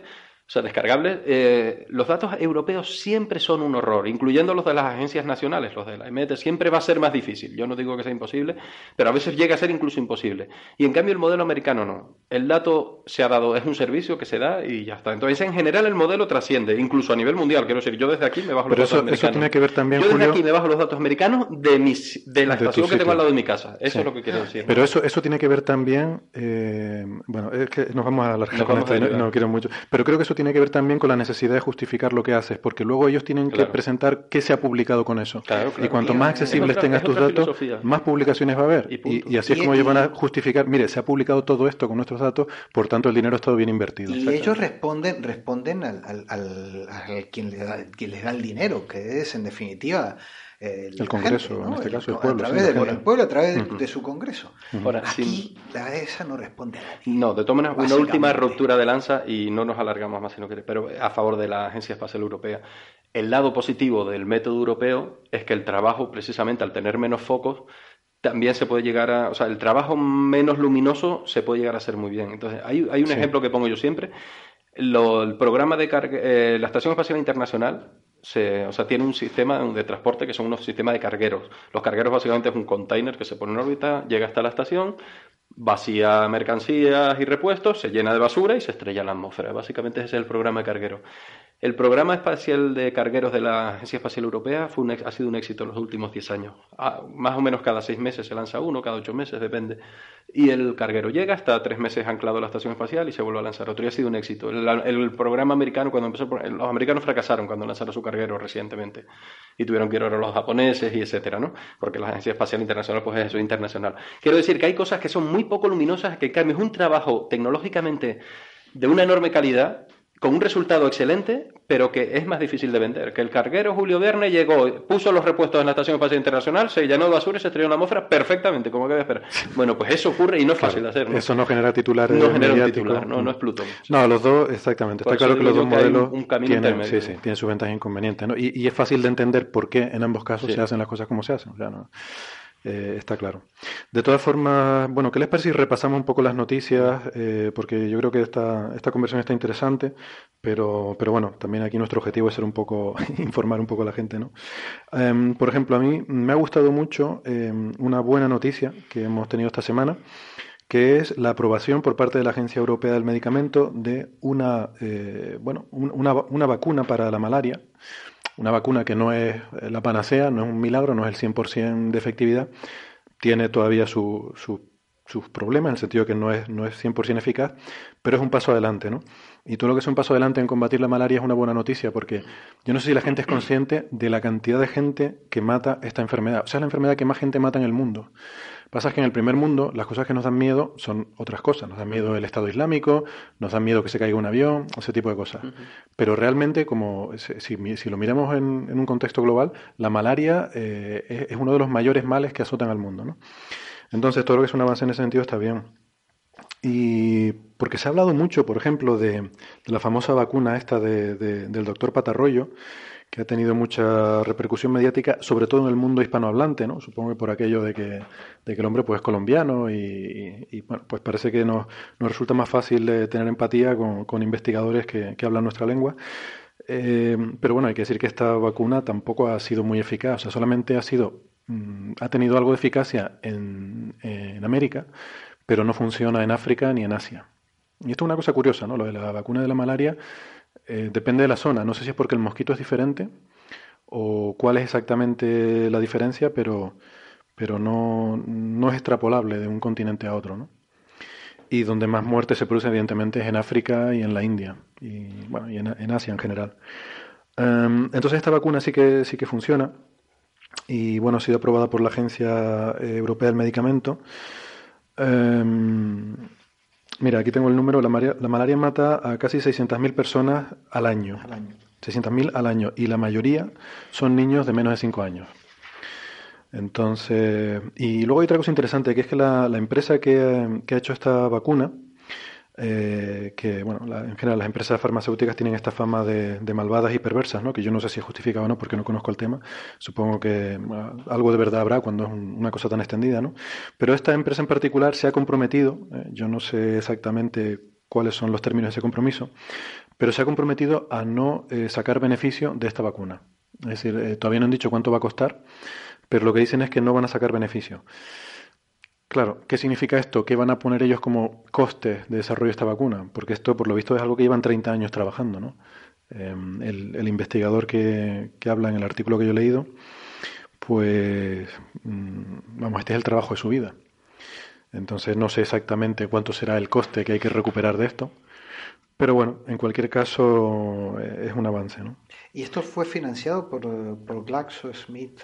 o sea, descargables, eh, los datos europeos siempre son un horror, incluyendo los de las agencias nacionales, los de la EMET, siempre va a ser más difícil. Yo no digo que sea imposible, pero a veces llega a ser incluso imposible. Y en cambio el modelo americano no. El dato se ha dado, es un servicio que se da y ya está. Entonces, en general el modelo trasciende, incluso a nivel mundial. Quiero decir, yo desde aquí me bajo los datos americanos. Eso tiene que ver también, Yo desde aquí me bajo los datos americanos de, mis, de la estación que tengo al lado de mi casa. Eso es lo que quiero decir. Pero eso, eso tiene que ver también, eh, bueno, es que nos vamos a alargar con esto, no, no quiero mucho. Pero creo que eso tiene que ver también con la necesidad de justificar lo que haces, porque luego ellos tienen que presentar qué se ha publicado con eso. y cuanto más accesibles tengas tus datos, más publicaciones va a haber. Y, así es como ellos van a justificar, mire, se ha publicado todo esto con nuestros datos, por tanto el dinero ha estado bien invertido. Y ellos responden, responden al, al, quien, le da, quien les da el dinero, que es en definitiva el, Congreso, en este caso, el pueblo. A través del pueblo, a través de, su Congreso. Aquí la ESA no responde a nadie. No, de todas maneras, una última ruptura de lanza y no nos alargamos más, sino que, pero a favor de la Agencia Espacial Europea. El lado positivo del método europeo es que el trabajo, precisamente al tener menos focos, también se puede llegar a, o sea, el trabajo menos luminoso se puede llegar a hacer muy bien. Entonces, hay, hay un ejemplo que pongo yo siempre. el programa de eh, la Estación Espacial Internacional o sea, tiene un sistema de transporte que son unos sistemas de cargueros. Los cargueros básicamente es un container que se pone en órbita, llega hasta la estación, vacía mercancías y repuestos, se llena de basura y se estrella en la atmósfera. Básicamente ese es el programa de cargueros. El programa espacial de cargueros de la Agencia Espacial Europea fue ha sido un éxito en los últimos 10 años. Ah, más o menos cada 6 meses se lanza uno, cada 8 meses, depende. Y el carguero llega, está 3 meses anclado a la estación espacial y se vuelve a lanzar otro. Y ha sido un éxito. El, programa americano, cuando empezó, los americanos fracasaron cuando lanzaron su carguero recientemente. Y tuvieron que ir a los japoneses y etcétera, ¿no? Porque la Agencia Espacial Internacional, pues es internacional. Quiero decir que hay cosas que son muy poco luminosas, que en es un trabajo tecnológicamente de una enorme calidad con un resultado excelente, pero que es más difícil de vender. Que el carguero Julio Verne llegó, puso los repuestos en la Estación Espacial Internacional, se llenó de basura y se estrelló en la atmósfera perfectamente, como que esperar. Bueno, pues eso ocurre y no es fácil de hacer. Eso no genera titulares. No genera un titular, no, no es Plutón. No, los dos, exactamente. Está claro que los dos modelos tienen, sí, sí, tienen sus ventajas e inconvenientes. ¿no? Y, es fácil de entender por qué en ambos casos se hacen las cosas como se hacen. O sea, no, eh, está claro. De todas formas, bueno, ¿qué les parece si repasamos un poco las noticias? Eh, porque yo creo que esta, esta conversión está interesante, pero, pero bueno, también aquí nuestro objetivo es ser un poco, informar un poco a la gente, ¿no? Em, por ejemplo, a mí me ha gustado mucho em, una buena noticia que hemos tenido esta semana, que es la aprobación por parte de la Agencia Europea del Medicamento de una, eh, bueno, una, una vacuna para la malaria una vacuna que no es la panacea, no es un milagro, no es el 100% de efectividad, tiene todavía sus problemas, en el sentido que no es, no es 100% eficaz, pero es un paso adelante, ¿no? Y todo lo que es un paso adelante en combatir la malaria es una buena noticia, porque yo no sé si la gente es consciente de la cantidad de gente que mata esta enfermedad. O sea, es la enfermedad que más gente mata en el mundo. Pasa que en el primer mundo las cosas que nos dan miedo son otras cosas. Nos dan miedo el Estado Islámico, nos dan miedo que se caiga un avión, ese tipo de cosas. Pero realmente, como si, lo miramos en, un contexto global, la malaria eh, es, uno de los mayores males que azotan al mundo. ¿no? Entonces, todo lo que es un avance en ese sentido está bien. Y porque se ha hablado mucho, por ejemplo, de, la famosa vacuna esta del doctor Patarroyo, que ha tenido mucha repercusión mediática, sobre todo en el mundo hispanohablante, ¿no? Supongo que por aquello de que, de que el hombre pues, es colombiano y, bueno, pues parece que nos, nos, resulta más fácil tener empatía con, con investigadores que, que, hablan nuestra lengua. Eh, pero bueno, hay que decir que esta vacuna tampoco ha sido muy eficaz, o sea, solamente ha sido, mm, ha tenido algo de eficacia en, en América, pero no funciona en África ni en Asia. Y esto es una cosa curiosa, ¿no? Lo de la vacuna de la malaria eh, depende de la zona. No sé si es porque el mosquito es diferente o cuál es exactamente la diferencia, pero, pero no, no es extrapolable de un continente a otro. ¿no? Y donde más muerte se produce, evidentemente, es en África y en la India, y, bueno, y en, Asia en general. Em, entonces, esta vacuna sí que, sí que funciona y bueno, ha sido aprobada por la Agencia Europea del Medicamento. Em, Mira, aquí tengo el número. La, malaria, mata a casi 600.000 personas al año. Al año. 600.000 al año. Y la mayoría son niños de menos de 5 años. Entonces, y luego hay otra cosa interesante, que es que la, empresa que, que, ha hecho esta vacuna eh, que, bueno, en general las empresas farmacéuticas tienen esta fama de, malvadas y perversas, ¿no? que yo no sé si es justificado o no porque no conozco el tema. Supongo que algo de verdad habrá cuando es una cosa tan extendida, ¿no? Pero esta empresa en particular se ha comprometido, eh, yo no sé exactamente cuáles son los términos de ese compromiso, pero se ha comprometido a no eh, sacar beneficio de esta vacuna. Es decir, todavía no han dicho cuánto va a costar, pero lo que dicen es que no van a sacar beneficio. Claro, ¿qué significa esto? ¿Qué van a poner ellos como coste de desarrollo de esta vacuna? Porque esto, por lo visto, es algo que llevan 30 años trabajando, ¿no? Em, el, investigador que, habla en el artículo que yo he leído, pues, mm, vamos, este es el trabajo de su vida. Entonces no sé exactamente cuánto será el coste que hay que recuperar de esto, pero bueno, en cualquier caso eh, es un avance, ¿no? ¿Y esto fue financiado por, por GlaxoSmith?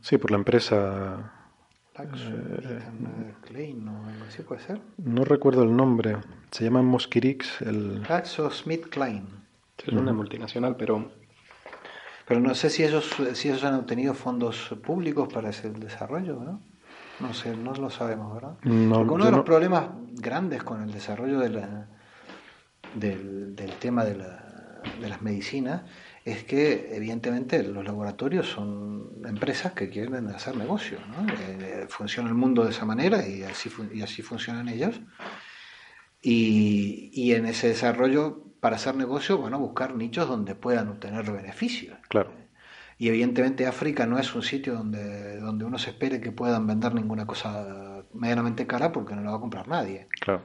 Sí, por la empresa ¿no? puede ser? No recuerdo el nombre. Se llama Mosquirix. El... Klein. Es una multinacional, pero... Pero no sé si ellos, si ellos han obtenido fondos públicos para ese desarrollo, ¿no? No sé, no lo sabemos, ¿verdad? Porque uno de los problemas grandes con el desarrollo de la, del, del tema de, la, de las medicinas es que evidentemente los laboratorios son empresas que quieren hacer negocio. ¿no? Eh, funciona el mundo de esa manera y así, y así funcionan ellos. Y, y, en ese desarrollo, para hacer negocio, van a buscar nichos donde puedan obtener beneficios. Claro. Y evidentemente África no es un sitio donde, donde uno se espere que puedan vender ninguna cosa medianamente cara porque no la va a comprar nadie. Claro.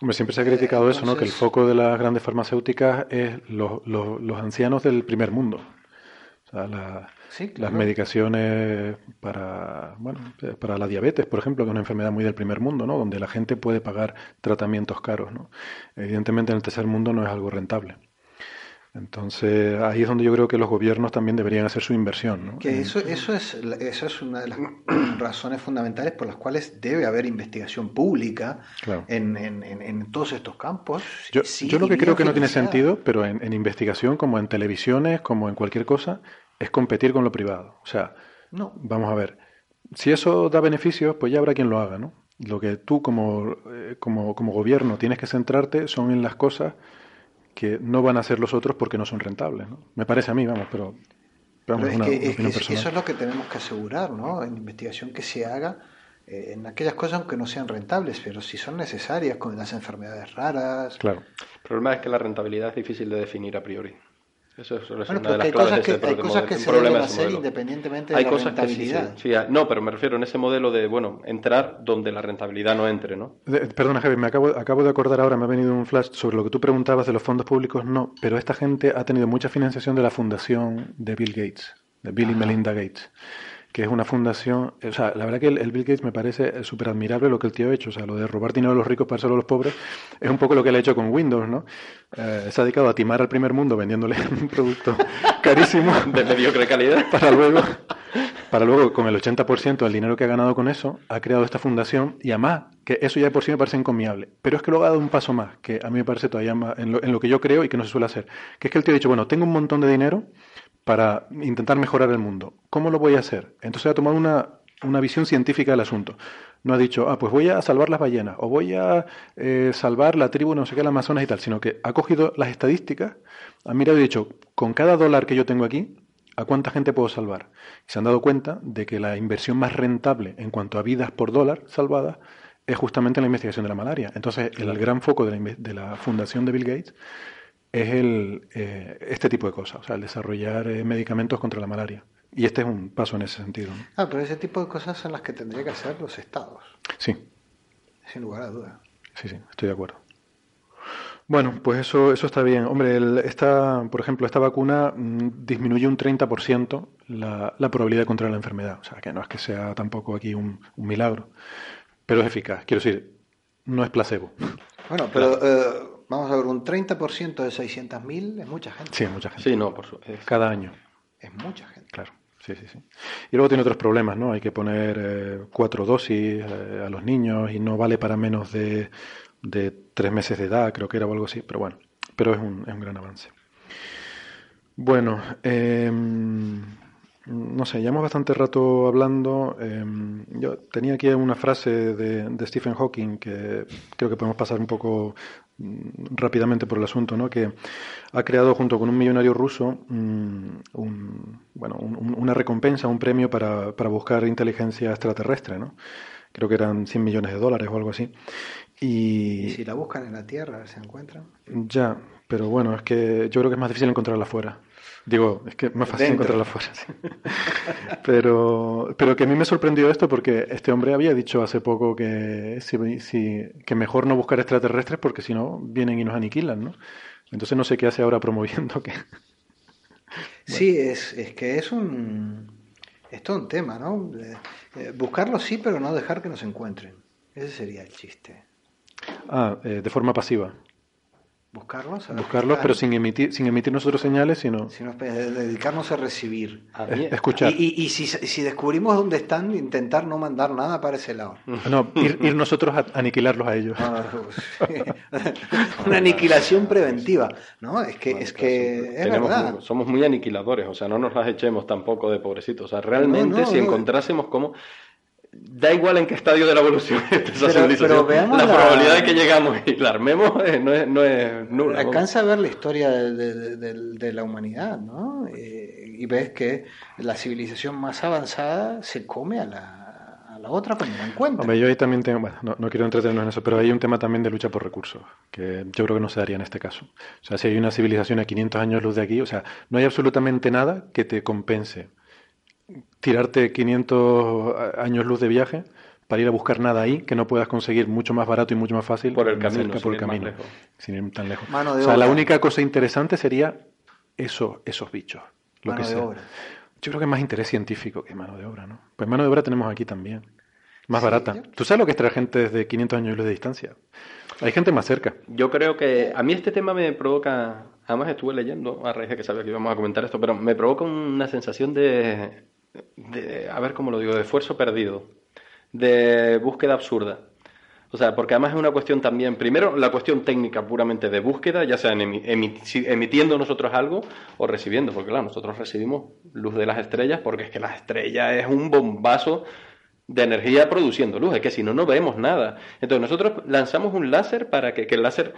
Hombre, siempre se ha criticado eso, ¿no? Que el foco de las grandes farmacéuticas es los, los, ancianos del primer mundo. O sea, las medicaciones para, bueno, para la diabetes, por ejemplo, que es una enfermedad muy del primer mundo, ¿no? Donde la gente puede pagar tratamientos caros, ¿no? Evidentemente en el tercer mundo no es algo rentable. Entonces, ahí es donde yo creo que los gobiernos también deberían hacer su inversión. ¿no? Que eso, eso, es, eso es una de las razones fundamentales por las cuales debe haber investigación pública en, en, en, todos estos campos. Yo, yo lo que creo que no tiene sentido, pero en, investigación, como en televisiones, como en cualquier cosa, es competir con lo privado. O sea, no. vamos a ver, si eso da beneficios, pues ya habrá quien lo haga, ¿no? Lo que tú como, eh, como, como gobierno tienes que centrarte son en las cosas que no van a ser los otros porque no son rentables. ¿no? Me parece a mí, vamos, pero, es que, Eso es lo que tenemos que asegurar, ¿no? En investigación que se haga eh, en aquellas cosas aunque no sean rentables, pero si son necesarias, con las enfermedades raras. Claro. El problema es que la rentabilidad es difícil de definir a priori. Eso es, una de las hay cosas que, hay cosas que se deben hacer independientemente de hay la cosas rentabilidad. Que sí, no, pero me refiero en ese modelo de, bueno, entrar donde la rentabilidad no entre, ¿no? perdona, Javi, me acabo, acabo de acordar ahora, me ha venido un flash sobre lo que tú preguntabas de los fondos públicos. No, pero esta gente ha tenido mucha financiación de la fundación de Bill Gates, de Bill y Melinda Gates que es una fundación, o sea, la verdad que el, Bill Gates me parece súper admirable lo que el tío ha hecho, o sea, lo de robar dinero a los ricos para dárselo a los pobres, es un poco lo que él ha hecho con Windows, ¿no? Eh, se ha dedicado a timar al primer mundo vendiéndole un producto carísimo. De mediocre calidad. Para luego, para luego, con el 80% del dinero que ha ganado con eso, ha creado esta fundación y además, que eso ya de por sí me parece encomiable, pero es que luego ha dado un paso más, que a mí me parece todavía más, en lo, en lo que yo creo y que no se suele hacer, que es que el tío ha dicho, bueno, tengo un montón de dinero, para intentar mejorar el mundo. ¿Cómo lo voy a hacer? Entonces ha tomado una, una visión científica del asunto. No ha dicho, ah, pues voy a salvar las ballenas o voy a eh, salvar la tribu no sé qué, el Amazonas y tal, sino que ha cogido las estadísticas, ha mirado y dicho, con cada dólar que yo tengo aquí, ¿a cuánta gente puedo salvar? Y se han dado cuenta de que la inversión más rentable en cuanto a vidas por dólar salvadas es justamente la investigación de la malaria. Entonces, el gran foco de la, de la fundación de Bill Gates es el, eh, este tipo de cosas, o sea, el desarrollar eh, medicamentos contra la malaria. Y este es un paso en ese sentido. Ah, pero ese tipo de cosas son las que tendría que hacer los estados. Sí. Sin lugar a duda. Sí, sí, estoy de acuerdo. Bueno, pues eso, eso está bien. Hombre, esta, por ejemplo, esta vacuna mm, disminuye un 30% la, la probabilidad de contraer la enfermedad. O sea, que no es que sea tampoco aquí un, milagro, pero es eficaz. Quiero decir, no es placebo. Bueno, pero eh, Vamos a ver, un 30% de 600.000 es mucha gente. Sí, es mucha gente. Sí, no, por supuesto. Cada año. Es mucha gente. Claro. Sí, sí, sí. Y luego tiene otros problemas, ¿no? Hay que poner eh, cuatro dosis eh, a los niños y no vale para menos de, de, tres meses de edad, creo que era o algo así, pero bueno, pero es un, es un gran avance. Bueno, eh, no sé, llevamos bastante rato hablando. Em, yo tenía aquí una frase de, de, Stephen Hawking que creo que podemos pasar un poco rápidamente por el asunto, ¿no? que ha creado junto con un millonario ruso mm, un, bueno, una recompensa, un premio para, para buscar inteligencia extraterrestre. ¿no? Creo que eran 100 millones de dólares o algo así Y... si la buscan en la Tierra, ¿se encuentran? Ya, pero bueno, es que yo creo que es más difícil encontrarla fuera. Digo, es que es más fácil encontrarla fuera. pero, pero que a mí me sorprendió esto porque este hombre había dicho hace poco que, si, que mejor no buscar extraterrestres porque si no vienen y nos aniquilan, ¿no? Entonces no sé qué hace ahora promoviendo que... Sí, es, es que es un... Es todo un tema, ¿no? Eh, buscarlo sí, pero no dejar que nos encuentren. Ese sería el chiste. Ah, eh, de forma pasiva. Buscarlos. Buscarlos, pero sin emitir, sin emitir nosotros señales, sino... sino dedicarnos a recibir. A escuchar. Y, si, si, descubrimos dónde están, intentar no mandar nada para ese lado. No, ir, nosotros a aniquilarlos a ellos. Ah, pues, Una aniquilación preventiva, ¿no? Es que, es, que es verdad. Somos muy aniquiladores, o sea, no nos las echemos tampoco de pobrecitos. O sea, realmente si encontrásemos cómo da igual en qué estadio de la evolución esa civilización. la, probabilidad de que llegamos y la armemos eh, no, es, no es nula. Alcanza a ver la historia de, la humanidad, ¿no? Eh, y ves que la civilización más avanzada se come a la, a la otra cuando la encuentra. Hombre, yo ahí también tengo, bueno, no, no, quiero entretenernos en eso, pero hay un tema también de lucha por recursos, que yo creo que no se daría en este caso. O sea, si hay una civilización a 500 años luz de aquí, o sea, no hay absolutamente nada que te compense tirarte 500 años luz de viaje para ir a buscar nada ahí que no puedas conseguir mucho más barato y mucho más fácil por el camino, por el camino sin ir tan lejos. o sea, la única cosa interesante sería eso, esos bichos. Lo que sea. Yo creo que es más interés científico que mano de obra, ¿no? Pues mano de obra tenemos aquí también. Más barata. ¿Tú sabes lo que es traer gente desde 500 años luz de distancia? Hay gente más cerca. Yo creo que a mí este tema me provoca, además estuve leyendo a raíz de que sabía que íbamos a comentar esto, pero me provoca una sensación de de, a ver cómo lo digo, de esfuerzo perdido, de búsqueda absurda. O sea, porque además es una cuestión también, primero la cuestión técnica puramente de búsqueda, ya sea emitiendo nosotros algo o recibiendo, porque claro, nosotros recibimos luz de las estrellas porque es que las estrellas es un bombazo de energía produciendo luz, es que si no, no vemos nada. Entonces nosotros lanzamos un láser para que, que el láser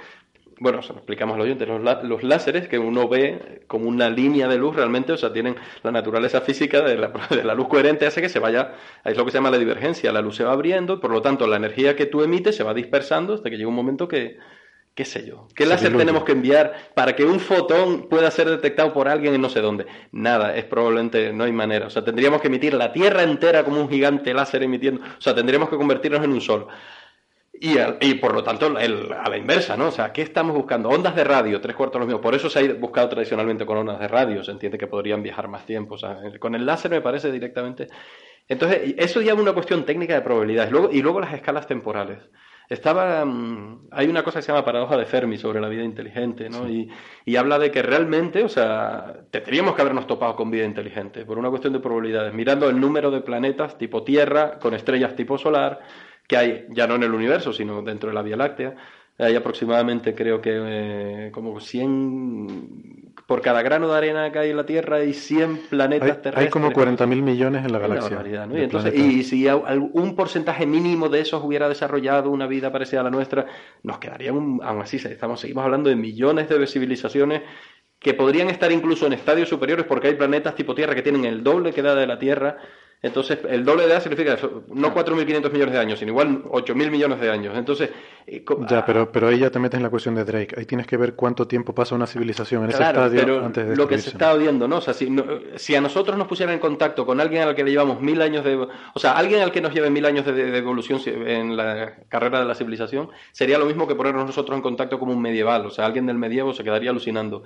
bueno, se lo explicamos a los oyentes, los, láseres que uno ve como una línea de luz realmente, o sea, tienen la naturaleza física de la, de la, luz coherente, hace que se vaya, es lo que se llama la divergencia, la luz se va abriendo, por lo tanto la energía que tú emites se va dispersando hasta que llega un momento que, qué sé yo, ¿qué láser tenemos que enviar para que un fotón pueda ser detectado por alguien en no sé dónde? Nada, es probablemente, no hay manera, o sea, tendríamos que emitir la Tierra entera como un gigante láser emitiendo, o sea, tendríamos que convertirnos en un sol. Y, por lo tanto, a la inversa, ¿no? O sea, ¿qué estamos buscando? Ondas de radio, tres cuartos lo mismo. Por eso se ha buscado tradicionalmente con ondas de radio. Se entiende que podrían viajar más tiempo. O sea, con el láser me parece directamente. Entonces, eso ya es una cuestión técnica de probabilidades. Luego, y luego las escalas temporales. Estaba, mm, hay una cosa que se llama paradoja de Fermi sobre la vida inteligente, ¿no? Y, y, habla de que realmente, o sea, tendríamos que habernos topado con vida inteligente por una cuestión de probabilidades, mirando el número de planetas tipo Tierra con estrellas tipo solar que hay ya no en el universo, sino dentro de la Vía Láctea. Hay aproximadamente, creo que, eh, como 100, por cada grano de arena que hay en la Tierra, hay 100 planetas terrestres. Hay como 40.000 millones en la galaxia. ¿no? y, entonces, y, si un porcentaje mínimo de esos hubiera desarrollado una vida parecida a la nuestra, nos quedaría, aún así, estamos, seguimos hablando de millones de civilizaciones que podrían estar incluso en estadios superiores porque hay planetas tipo Tierra que tienen el doble que da de la Tierra entonces, el doble de edad significa no 4.500 millones de años, sino igual 8.000 millones de años. Entonces, eh, ya, pero, pero ahí ya te metes en la cuestión de Drake. Ahí tienes que ver cuánto tiempo pasa una civilización en ese estadio antes de lo que se está odiando, ¿no? O sea, si, a nosotros nos pusieran en contacto con alguien al que le llevamos mil años de... O sea, alguien al que nos lleve mil años de, evolución en la carrera de la civilización, sería lo mismo que ponernos nosotros en contacto como un medieval. O sea, alguien del medievo se quedaría alucinando.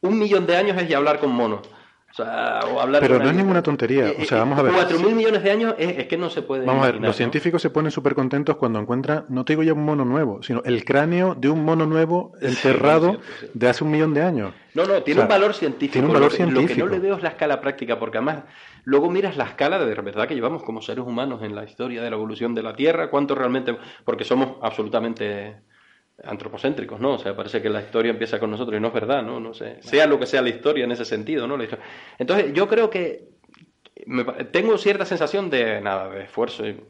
Un millón de años es ya hablar con monos. Pero no es ninguna tontería. O sea, vamos a ver. 4.000 millones de años es, que no se puede. Vamos a ver, los científicos se ponen súper contentos cuando encuentran, no te digo ya un mono nuevo, sino el cráneo de un mono nuevo enterrado de hace un millón de años. No, no, tiene un valor científico. Tiene un valor científico. Lo que no le veo es la escala práctica, porque además, luego miras la escala de verdad que llevamos como seres humanos en la historia de la evolución de la Tierra, cuánto realmente. Porque somos absolutamente antropocéntricos, ¿no? O sea, parece que la historia empieza con nosotros y no es verdad, ¿no? No sé, sea lo que sea la historia en ese sentido, ¿no? Entonces, yo creo que tengo cierta sensación de nada, de esfuerzo y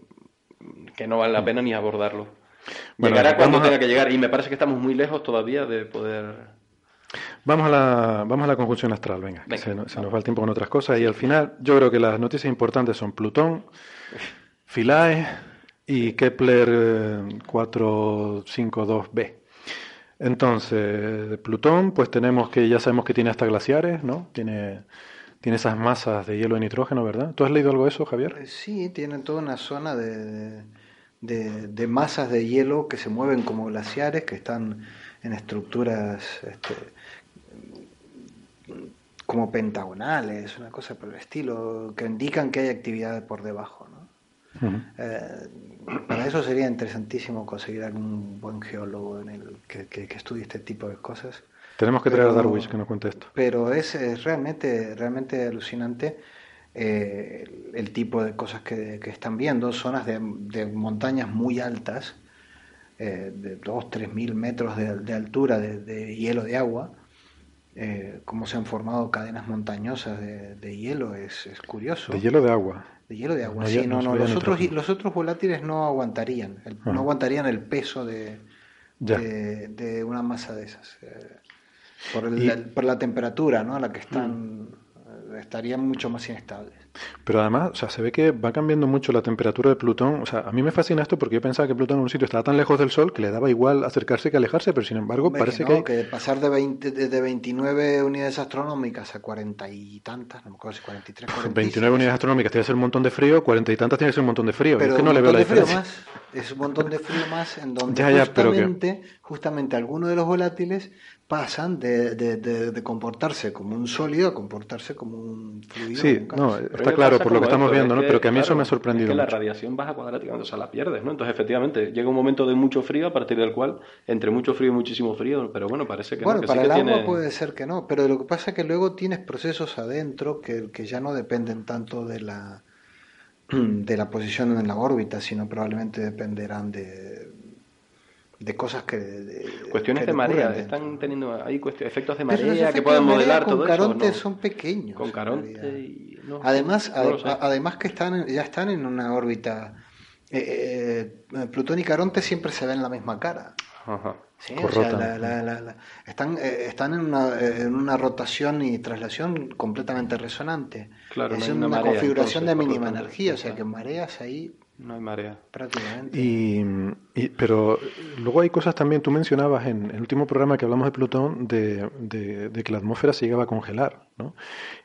que no vale la pena ni abordarlo. Llegará cuando tenga que llegar y me parece que estamos muy lejos todavía de poder Vamos a la, vamos a la conjunción astral, venga, se, nos va el tiempo con otras cosas y al final yo creo que las noticias importantes son Plutón, Philae, y Kepler 452b. Eh, Entonces, Plutón, pues tenemos que, ya sabemos que tiene hasta glaciares, ¿no? Tiene, tiene esas masas de hielo y nitrógeno, ¿verdad? ¿Tú has leído algo de eso, Javier? Eh, sí, tiene toda una zona de, de, masas de hielo que se mueven como glaciares, que están en estructuras este, como pentagonales, una cosa por el estilo, que indican que hay actividad por debajo. ¿No? Eh, para eso sería interesantísimo conseguir algún buen geólogo en el que, que, estudie este tipo de cosas. Tenemos que traer a Darwish que nos cuente esto. Pero es, realmente, realmente alucinante eh, el, tipo de cosas que, están viendo, zonas de, montañas muy altas, eh, de 2, 3 mil metros de, altura de, hielo de agua, eh, cómo se han formado cadenas montañosas de, hielo, es, curioso. De hielo de agua. De hielo de agua, sí, no, no, los, otros, los otros volátiles no aguantarían, no aguantarían el peso de, de, una masa de esas. Eh, por, el, por la temperatura ¿no? a la que están, mm. Estarían mucho más inestables. Pero además, o sea, se ve que va cambiando mucho la temperatura de Plutón. O sea, a mí me fascina esto porque yo pensaba que Plutón en un sitio estaba tan lejos del Sol que le daba igual acercarse que alejarse, pero sin embargo parece que, que, pasar de, 20, de 29 unidades astronómicas a 40 y tantas, no me acuerdo si 43, 46. 29 unidades astronómicas tiene que ser un montón de frío, 40 y tantas tiene que ser un montón de frío. Pero es que no le veo la diferencia. Más, es un montón de frío más en donde justamente, justamente algunos de los volátiles pasan de, de, comportarse como un sólido a comportarse como un fluido. Sí, no, está claro por lo que estamos viendo, ¿no? pero que a mí eso me ha sorprendido. Es que la radiación baja cuadráticamente, o sea, la pierdes, ¿no? Entonces, efectivamente, llega un momento de mucho frío a partir del cual, entre mucho frío y muchísimo frío, pero bueno, parece que bueno, no. para el agua puede ser que no, pero lo que pasa es que luego tienes procesos adentro que, que ya no dependen tanto de la de la posición en la órbita, sino probablemente dependerán de de cosas que... Cuestiones de marea, están teniendo hay efectos de marea que pueden modelar todo eso. Con Caronte son pequeños. Con Caronte y, además, además que están ya están en una órbita... Eh, eh, Plutón y Caronte siempre se ven la misma cara. Ajá. Sí, o sea, están, eh, están en, una, en una rotación y traslación completamente resonante. Claro, es una, configuración de mínima energía, o sea que mareas ahí no hay marea. Prácticamente. Y, pero luego hay cosas también, tú mencionabas en el último programa que hablamos de Plutón, de, de, que la atmósfera se llegaba a congelar, ¿no?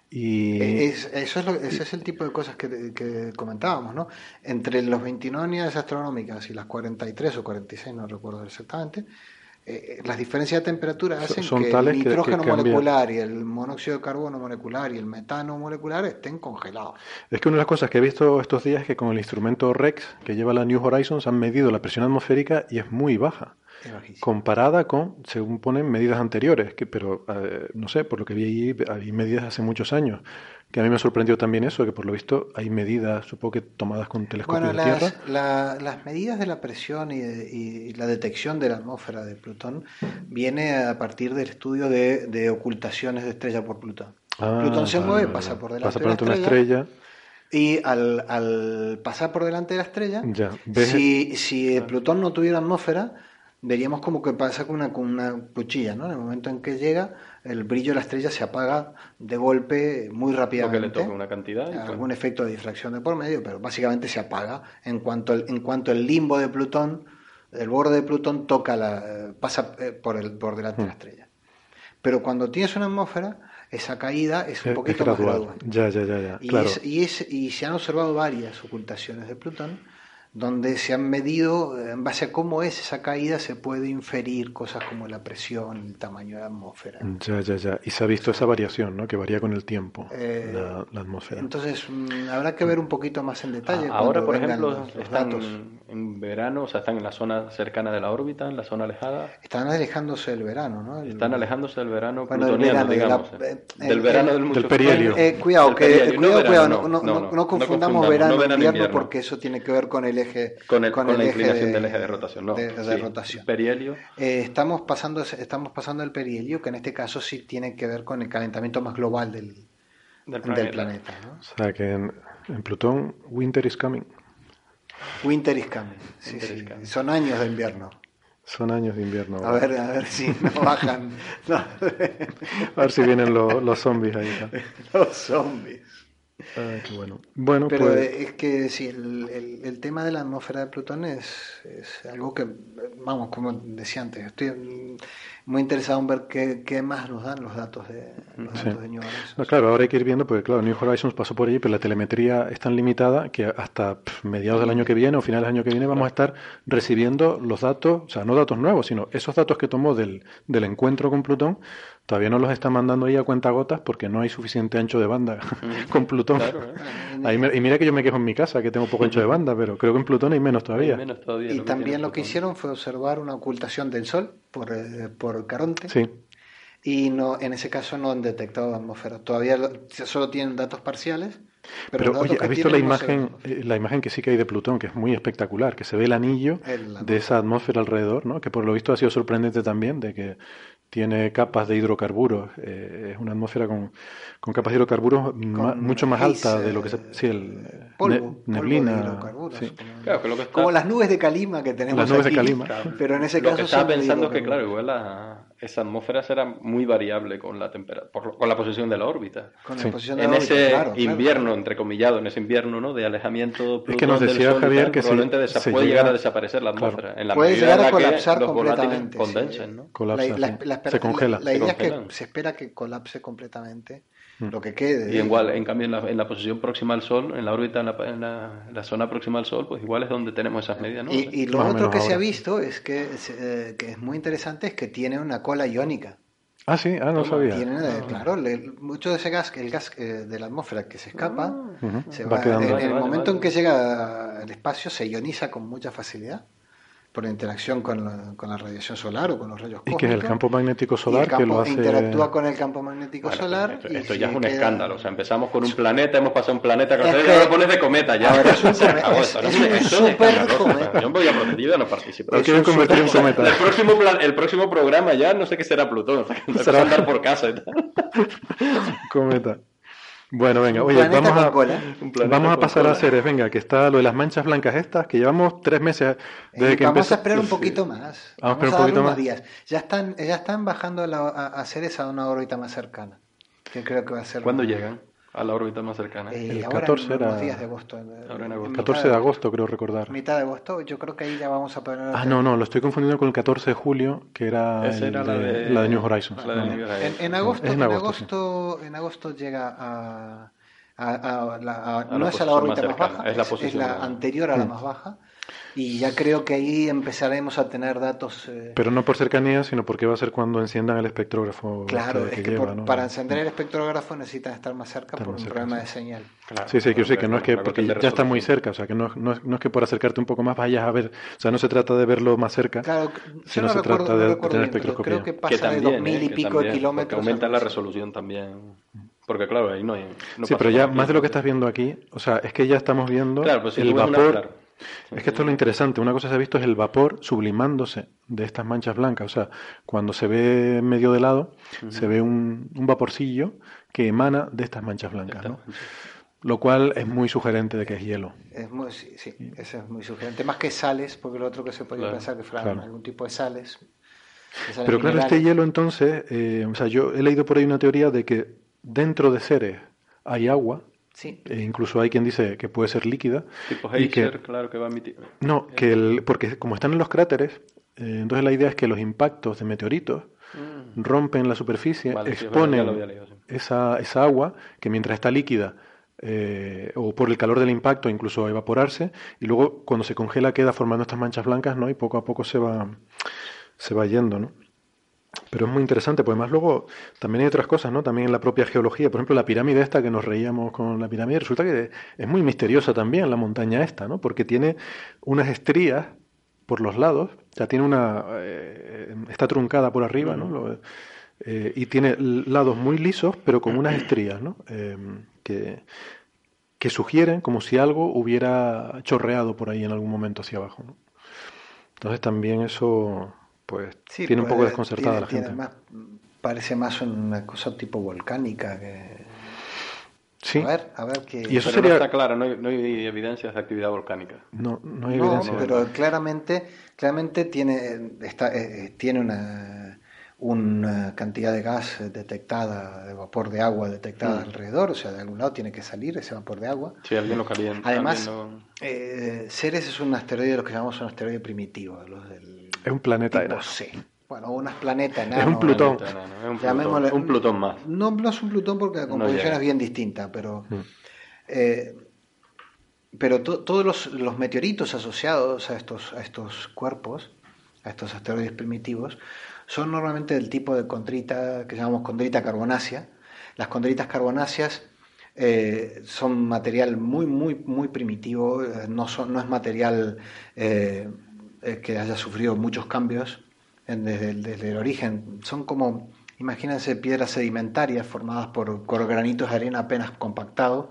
Y... eso es ese es el tipo de cosas que, que, comentábamos, ¿no? Entre los 29 unidades astronómicas y las 43 o 46, no recuerdo exactamente, eh, las diferencias de temperatura hacen que el nitrógeno molecular y el monóxido de carbono molecular y el metano molecular estén congelados. Es que una de las cosas que he visto estos días es que con el instrumento REX que lleva la New Horizons han medido la presión atmosférica y es muy baja. comparada con, según ponen, medidas anteriores, que, pero eh, no sé, por lo que vi ahí, hay medidas hace muchos años que a mí me sorprendió también eso, que por lo visto hay medidas, supongo que tomadas con telescopio de las, tierra. las medidas de la presión y, la detección de la atmósfera de Plutón viene a partir del estudio de, ocultaciones de estrella por Plutón. Ah, Plutón se mueve, pasa por delante, de la estrella, Y al, pasar por delante de la estrella, si, si Plutón no tuviera atmósfera, veríamos como que pasa con una, con una cuchilla, ¿no? En el momento en que llega, el brillo de la estrella se apaga de golpe muy rápidamente. Porque le toca una cantidad. algún efecto de difracción de por medio, pero básicamente se apaga en cuanto el, en cuanto el limbo de Plutón, el borde de Plutón toca la, pasa eh, por el por delante de la hmm. estrella. Pero cuando tienes una atmósfera, esa caída es un poquito más gradual. Ya, ya, ya, ya. Y, y, es, y se han observado varias ocultaciones de Plutón donde se han medido, en base a cómo es esa caída, se puede inferir cosas como la presión, el tamaño de la atmósfera. Ya, ya, ya. Y se ha visto esa variación, ¿no? Que varía con el tiempo, eh, la, atmósfera. Entonces, mm, habrá que ver un poquito más en detalle. ahora, por ejemplo, están en verano, o sea, están en la zona cercana de la órbita, en la zona alejada. Están alejándose del verano, ¿no? están alejándose del verano plutoniano, digamos. Eh, del verano del, del perihelio. Eh, cuidado, que, cuidado, cuidado, no, confundamos verano e invierno, porque eso tiene que ver con el eje con, el, con, la inclinación del eje de rotación, no. De, rotación. Perihelio. Eh, estamos, pasando, estamos pasando el perihelio, que en este caso sí tiene que ver con el calentamiento más global del, del planeta. ¿no? O sea que en, Plutón, winter is coming. Winter is coming, sí, sí. Son años de invierno. Son años de invierno. A ver, a ver si no bajan. a ver si vienen los, los zombies ahí. Los zombies. Ah, qué bueno. Bueno, Pero pues... es que sí, el, el, el, tema de la atmósfera de Plutón es, es, algo que, vamos, como decía antes, estoy muy interesado en ver qué, qué más nos dan los datos de, los Sí. datos de New Horizons. No, claro, ahora hay que ir viendo, porque claro, New Horizons pasó por allí, pero la telemetría es tan limitada que hasta pff, mediados del año que viene o finales del año que viene vamos a estar recibiendo los datos, o sea, no datos nuevos, sino esos datos que tomó del, del encuentro con Plutón, todavía no los está mandando ahí a cuentagotas porque no hay suficiente ancho de banda con Plutón. Claro, ¿eh? Ahí me- y mira que yo me quejo en mi casa, que tengo poco ancho de banda, pero creo que en Plutón hay menos todavía. Hay menos todavía Y también lo que hicieron fue observar una ocultación del Sol por, eh, por Caronte Sí, y no en ese caso no han detectado atmósfera. Todavía lo- solo tienen datos parciales. Pero, oye, ¿has visto la imagen, eh, la imagen que sí que hay de Plutón, que es muy espectacular, que se ve el anillo El- de esa atmósfera alrededor, ¿no? Que por lo visto ha sido sorprendente también, de que tiene capas de hidrocarburos, eh, es una atmósfera con, con capas de hidrocarburos ma- mucho más alta de lo que se, eh, sí, el polvo, ne- polvo neblina, de hidrocarburos, sí. como- Claro, que lo que está, Como las nubes de Calima que tenemos Las nubes de aquí, Calima. pero en ese lo caso que estaba de pensando es que, claro, igual la- esa atmósfera será muy variable con la temperatura, con la posición de la órbita. Con Sí. la posición de En la órbita, ese claro, claro. invierno, entrecomillado, en ese invierno, ¿no? De alejamiento Es que nos Plutón del decía Sol Javier tal, que se- probablemente desa- se puede llega- llegar a desaparecer la claro. atmósfera. En la Puede medida llegar en a la que colapsar completamente. condensen, ¿no? Colapsa, Se congela. La, Se idea es que se espera que colapse completamente. Lo que quede. Y igual, en cambio, en la, en la posición próxima al Sol, en la órbita, en la, en la- en la zona próxima al Sol, pues igual es donde tenemos esas medias, ¿no? Y, y lo Más otro que se ha visto es que, es, eh, que es muy interesante es que tiene una cola iónica. Ah, sí, ah, no sabía. Tiene, eh, claro, le- mucho de ese gas, el gas eh, de la atmósfera que se escapa, Ujú, se va va, quedando. en, el vale, momento en vale. que llega al espacio se ioniza con mucha facilidad por la interacción con la, con la radiación solar o con los rayos Y cósmicos. que es el campo magnético Y el solar que campo lo hace... interactúa con el campo magnético Bueno, solar. esto, y esto si ya es un queda- escándalo. O sea, empezamos con un planeta, hemos pasado un planeta, que Es ahora que- lo pones de cometa ya. Ahora es un Se come- acabó es- super cometa. Yo me voy a ya no participo. Lo quieren convertir en cometa. El próximo, plan- el próximo programa ya no sé qué será Plutón. O sea, que Será- a andar por casa y tal. Cometa. Bueno, venga, oye, vamos a, vamos a pasar a cola. seres, venga, que está lo de las manchas blancas estas, que llevamos tres meses desde Eh, que vamos empezó. a esperar un poquito más. Vamos a esperar un poquito unos más. días. Ya están, ya están bajando a, la- a, a Ceres a una órbita más cercana. Que creo que va a ser. ¿Cuándo llegan a la órbita más cercana? Eh, El ahora 14 en unos era- días de agosto. en- Ahora en en agosto. mitad 14 de agosto, creo recordar. Mitad de agosto, yo creo que ahí ya vamos a poder. Ah, no, no, lo estoy confundiendo con el 14 de julio, que era, era la de, de- la de New Horizons. la de. New En, Horizons. en agosto, Es en en agosto, agosto, en agosto llega a, a- a la- a- A no la es a la órbita más más, baja, es la es, la anterior a la Mm. más baja. Y ya creo que ahí empezaremos a tener datos. eh, Pero no por cercanía, sino porque va a ser cuando enciendan el espectrógrafo claro, que, es que que lleva, por- ¿no? para encender el espectrógrafo necesitan estar más cerca Estar por más un cerca, problema sí. de señal. Claro, Sí, sí, quiero decir que no es que porque ya está muy cerca, o sea, que no, no, es- no es que por acercarte un poco más vayas a ver, o sea, no se trata de verlo más cerca, Claro, Si yo no no se recuerdo, trata de tener pero creo que espectroscopía. pasa que también, de dos mil ¿eh? y pico también, de kilómetros. Aumenta la resolución también. Porque claro, ahí no hay. no sí, pero ya más de lo que estás viendo aquí, o sea, es que ya estamos viendo Claro, pues si el vapor, claro. Es que esto es lo interesante, una cosa que se ha visto es el vapor sublimándose de estas manchas blancas, o sea, cuando se ve medio de lado, se ve un, un vaporcillo que emana de estas manchas blancas, ¿no? Lo cual es muy sugerente de que es hielo. Es muy, sí, sí, eso es muy sugerente. Más que sales, porque lo otro que se podía Claro, pensar que fueran claro. algún tipo de sales. de sales Pero claro, este hielo entonces, eh, o sea, yo he leído por ahí una teoría de que dentro de Ceres hay agua, Sí, e incluso hay quien dice que puede ser líquida, Tipo y que- Heiser, claro que va a emitir. No, que el, porque como están en los cráteres, eh, entonces la idea es que los impactos de meteoritos rompen la superficie, Mm. Vale, sí, es verdad, ya exponen leído, sí. esa, esa agua que mientras está líquida eh, o por el calor del impacto incluso a evaporarse y luego cuando se congela queda formando estas manchas blancas, ¿no? Y poco a poco se va se va yendo, ¿no? Pero es muy interesante, porque además luego también hay otras cosas, ¿no? También en la propia geología, por ejemplo, la pirámide esta que nos reíamos con la pirámide, resulta que es muy misteriosa también la montaña esta, ¿no? Porque tiene unas estrías por los lados, o sea, tiene una eh, está truncada por arriba, ¿no? Lo- eh, y tiene lados muy lisos, pero con unas estrías, ¿no? Eh, que, que sugieren como si algo hubiera chorreado por ahí en algún momento hacia abajo, ¿no? Entonces también eso, pues, sí, tiene un pues, poco desconcertada tiene- a la gente. tiene más- parece más una cosa tipo volcánica que... Sí, A ver, a ver qué... Y eso Pero sería- no está claro, no hay, no hay evidencias de actividad volcánica. no, no hay No, evidencia. pero claramente, claramente tiene, está, eh, tiene una, una cantidad de gas detectada, de vapor de agua detectada mm. alrededor, o sea, de algún lado tiene que salir ese vapor de agua. Sí, alguien lo calienta. Además, eh, Ceres es un asteroide de los que llamamos un asteroide primitivo, los del es un planeta tipo C. Bueno, un planeta enano. Es un Plutón. Es un Plutón, más. No, no es un Plutón porque la composición es bien distinta, pero... Mm. Eh, pero todos los, los, meteoritos asociados a estos, a estos cuerpos, a estos asteroides primitivos, son normalmente del tipo de condrita que llamamos condrita carbonácea. Las condritas carbonáceas eh, son material muy, muy, muy primitivo, eh, no, son, no es material eh, que haya sufrido muchos cambios desde, desde, el origen. Son como, imagínense, piedras sedimentarias formadas por, granitos de arena apenas compactados,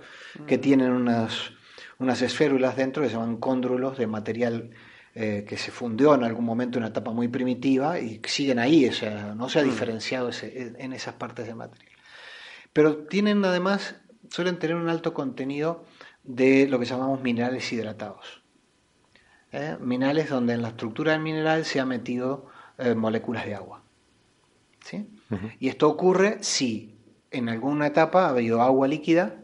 que mm. tienen unas, unas esférulas dentro que se llaman cóndrulos de material eh, que se fundió en algún momento en una etapa muy primitiva y siguen ahí, o sea, no se ha mm. diferenciado ese, en esas partes de material. Pero tienen además, suelen tener un alto contenido de lo que llamamos minerales hidratados. ¿Eh? Minerales donde en la estructura del mineral se han metido eh, moléculas de agua. ¿sí? Y esto ocurre si en alguna etapa ha habido agua líquida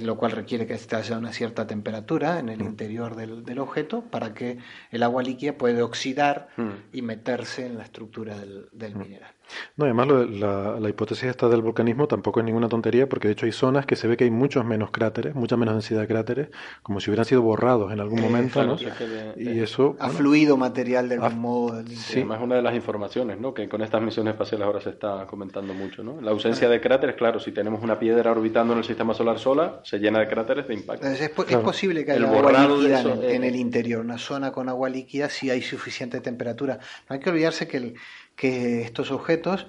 lo cual requiere que esté a una cierta temperatura en el interior del, objeto para que el agua líquida pueda oxidar y meterse en la estructura del, del mineral. No, además la, la, hipótesis esta del volcanismo tampoco es ninguna tontería, porque de hecho hay zonas que se ve que hay muchos menos cráteres, mucha menos densidad de cráteres, como si hubieran sido borrados en algún momento, ¿no? y eso... Ha fluido material de algún modo. Sí, además es una de las informaciones, ¿no? Que con estas misiones espaciales ahora se está comentando mucho, ¿no? La ausencia de cráteres, claro, si tenemos una piedra orbitando en el sistema solar sola, se llena de cráteres de impacto. Es, posible que haya agua líquida en, el interior, una zona con agua líquida si hay suficiente temperatura. No hay que olvidarse que, que estos objetos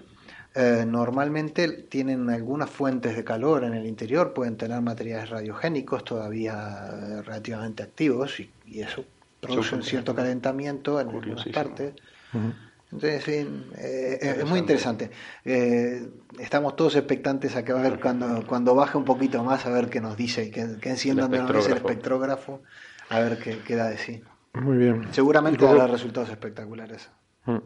eh, normalmente tienen algunas fuentes de calor en el interior, pueden tener materiales radiogénicos todavía eh, relativamente activos y, eso produce un cierto calentamiento en algunas partes. Entonces, eh, es muy interesante. estamos todos expectantes a que va a ver cuando, cuando baje un poquito más, a ver qué nos dice y que, que enciendan de el espectrógrafo, a ver qué, qué da de sí. Muy bien. Seguramente dará resultados espectaculares. Mm.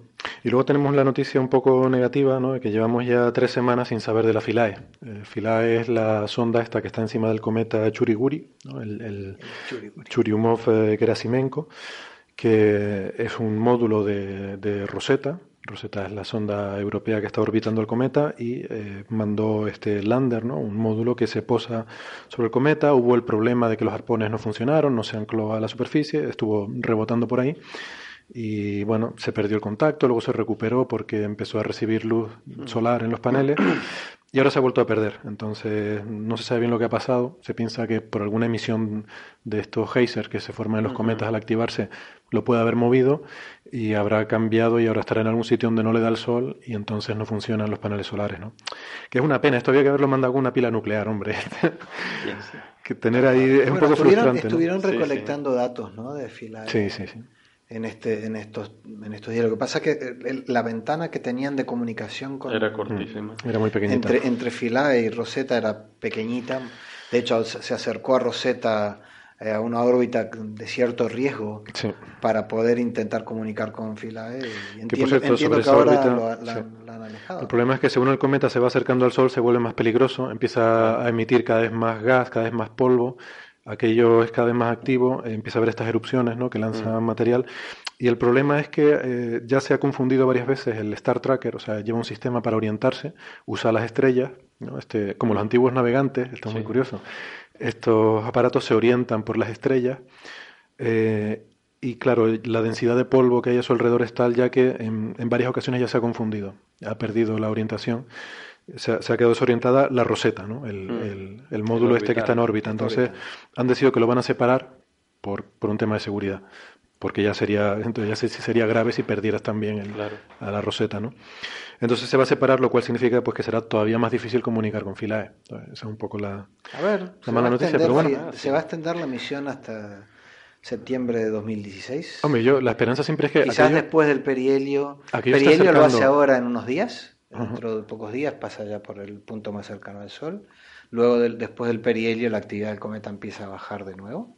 Y luego tenemos la noticia un poco negativa, ¿no? que llevamos ya tres semanas sin saber de la Philae. Eh, Philae es la sonda esta que está encima del cometa Churiguri, el, el Churyumov eh, Gerasimenko, que es un módulo de, Rosetta. Rosetta es la sonda europea que está orbitando el cometa y eh, mandó este lander, ¿no? un módulo que se posa sobre el cometa. Hubo el problema de que los arpones no funcionaron, no se ancló a la superficie, estuvo rebotando por ahí y bueno, se perdió el contacto, luego se recuperó porque empezó a recibir luz solar en los paneles y ahora se ha vuelto a perder. Entonces no se sabe bien lo que ha pasado. Se piensa que por alguna emisión de estos geysers que se forman en los cometas al activarse lo puede haber movido y habrá cambiado y ahora estará en algún sitio donde no le da el sol y entonces no funcionan los paneles solares, ¿no? Que es una pena, esto había que haberlo mandado con una pila nuclear, hombre. que tener ahí es un poco frustrante. Estuvieron recolectando datos, ¿no? De fila. Sí, sí, sí en, este, en, estos, en estos días. Lo que pasa es que la ventana que tenían de comunicación con, era cortísima. Mm, era muy pequeñita. Entre, entre Philae y Rosetta era pequeñita. De hecho, se acercó a Rosetta eh, a una órbita de cierto riesgo para poder intentar comunicar con Philae. Y entiendo, que, entiendo que ahora la, han alejado. El problema es que según el cometa se va acercando al Sol, se vuelve más peligroso, empieza a emitir cada vez más gas, cada vez más polvo aquello es cada vez más activo, eh, empieza a haber estas erupciones ¿no? que lanzan mm. material. Y el problema es que eh, ya se ha confundido varias veces el Star Tracker, o sea, lleva un sistema para orientarse, usa las estrellas, ¿no? este, como los antiguos navegantes, esto es muy curioso. Estos aparatos se orientan por las estrellas. Eh, y claro, la densidad de polvo que hay a su alrededor es tal ya que en, en varias ocasiones ya se ha confundido, ha perdido la orientación se ha, quedado desorientada la roseta, ¿no? el, mm. el, módulo este que está en órbita. Entonces han decidido que lo van a separar por, por un tema de seguridad, porque ya sería, entonces ya sería grave si perdieras también el, a la roseta. ¿no? Entonces se va a separar, lo cual significa pues, que será todavía más difícil comunicar con Philae. esa es un poco la, a ver, la mala noticia. Pero bueno, se va a extender la misión hasta septiembre de 2016. Hombre, yo la esperanza siempre es que... Quizás después del perihelio. Perihelio lo hace ahora en unos días. Dentro de pocos días pasa ya por el punto más cercano al Sol. Luego, después del perihelio, la actividad del cometa empieza a bajar de nuevo.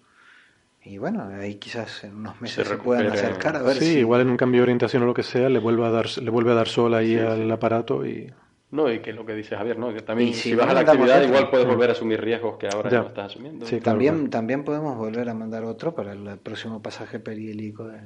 y bueno, ahí quizás en unos meses se, puedan acercar a ver sí, igual en un cambio de orientación o lo que sea, le vuelve a dar, le vuelve a dar sol ahí al aparato y no, y que lo que dice Javier, ¿no? Que también si, vas a la actividad igual puedes volver a asumir riesgos que ahora ya. no estás asumiendo. Sí, también, también podemos volver a mandar otro para el próximo pasaje perihélico de,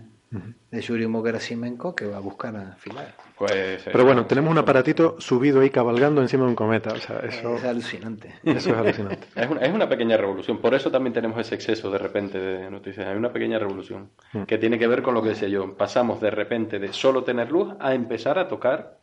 de Yuri Gerasimenko que va a buscar a Filar. Pues, Pero bueno, tenemos un aparatito subido ahí cabalgando encima de un cometa. O sea, eso... Es alucinante. Eso es alucinante. es, una, es una pequeña revolución. Por eso también tenemos ese exceso de repente de noticias. Hay una pequeña revolución mm. que tiene que ver con lo que decía yo. Pasamos de repente de solo tener luz a empezar a tocar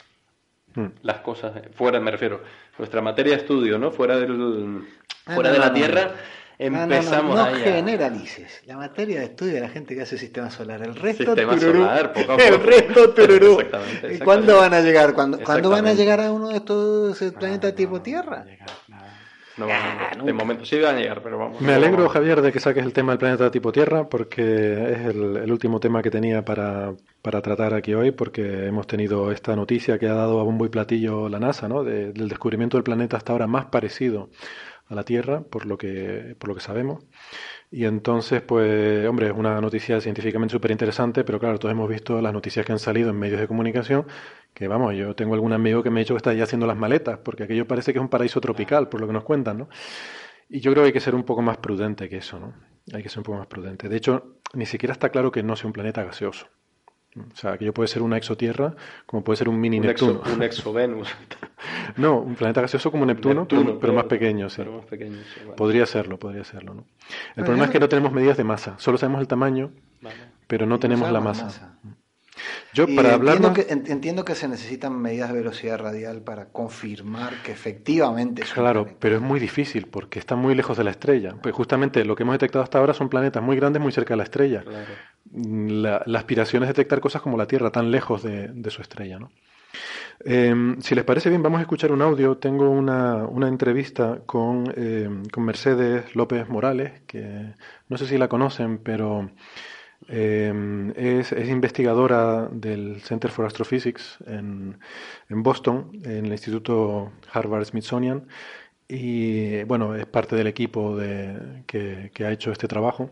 Mm. las cosas fuera, me refiero, nuestra materia de estudio, ¿no? Fuera del ah, fuera de la Tierra. Empezamos no, no, no generalices. La materia de estudio de la gente que hace sistema solar. El resto sistema solar, poco a poco. El resto tururú. Exactamente, ¿Cuándo van a llegar? ¿Cuándo, ¿Cuándo, van a llegar a uno de estos planetas tipo Tierra? No de momento sí van a llegar, pero vamos. Me alegro, Javier, de que saques el tema del planeta tipo Tierra, porque es el, último tema que tenía para, para, tratar aquí hoy, porque hemos tenido esta noticia que ha dado a bombo y platillo la NASA, ¿no? del descubrimiento del planeta hasta ahora más parecido a la Tierra, por lo que, por lo que sabemos. Y entonces, pues, hombre, es una noticia científicamente súper interesante, pero claro, todos hemos visto las noticias que han salido en medios de comunicación, que vamos, yo tengo algún amigo que me ha dicho que está ya haciendo las maletas, porque aquello parece que es un paraíso tropical, por lo que nos cuentan, ¿no? Y yo creo que hay que ser un poco más prudente que eso, ¿no? Hay que ser un poco más prudente. De hecho, ni siquiera está claro que no sea un planeta gaseoso. O sea, que yo puede ser una exotierra, como puede ser un mini Neptuno. un exovenus. no, un planeta gaseoso como Neptuno, pero, más pequeño, sí. Podría serlo, podría serlo, ¿no? El problema es que no tenemos medidas de masa, solo sabemos el tamaño, pero no tenemos la masa. Yo, para entiendo, que, entiendo que se necesitan medidas de velocidad radial para confirmar que efectivamente es Claro, pero es muy difícil porque está muy lejos de la estrella. Pues justamente lo que hemos detectado hasta ahora son planetas muy grandes muy cerca de la estrella. La, aspiración es detectar cosas como la Tierra tan lejos de, su estrella. ¿no? Em, si les parece bien, vamos a escuchar un audio. Tengo una, una entrevista con, em, con Mercedes López Morales, que no sé si la conocen, pero Em, es, investigadora del Center for Astrophysics en, Boston, en el Instituto Harvard Smithsonian, y bueno, es parte del equipo de, que, ha hecho este trabajo,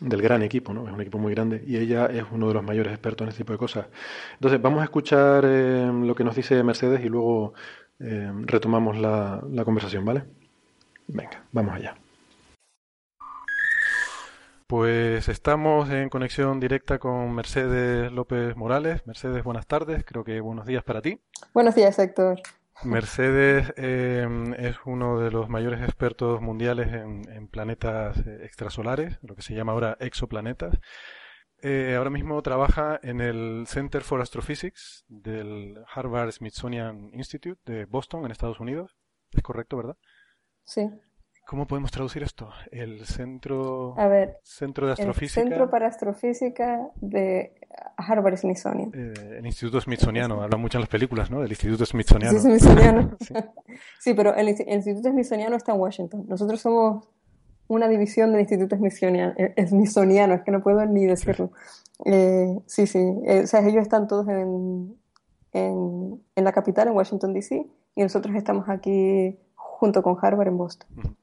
del gran equipo, ¿no? Es un equipo muy grande y ella es uno de los mayores expertos en este tipo de cosas. Entonces, vamos a escuchar em, lo que nos dice Mercedes y luego em, retomamos la conversación, ¿vale? Venga, vamos allá. Pues estamos en conexión directa con Mercedes López Morales. Mercedes, buenas tardes. Creo que buenos días para ti. Buenos días, Héctor. Mercedes em, es uno de los mayores expertos mundiales en, planetas eh, extrasolares, lo que se llama ahora exoplanetas. Eh, ahora mismo trabaja en el Center for Astrophysics del Harvard Smithsonian Institute de Boston, en Estados Unidos. ¿Es correcto, verdad? Sí. ¿Cómo podemos traducir esto? El centro, centro de astrofísica. El Centro para Astrofísica de Harvard Smithsonian. Eh, el Instituto Smithsoniano, habla mucho en las películas, ¿no? Del Instituto Smithsoniano. sí. pero el, Instituto Smithsoniano está en Washington. Nosotros somos una división del Instituto Smithsoniano, eh, Smithsoniano es que no puedo ni decirlo. Eh, sí, sí. o sea, ellos están todos en, en, en la capital, en Washington, D.C., y nosotros estamos aquí junto con Harvard en Boston.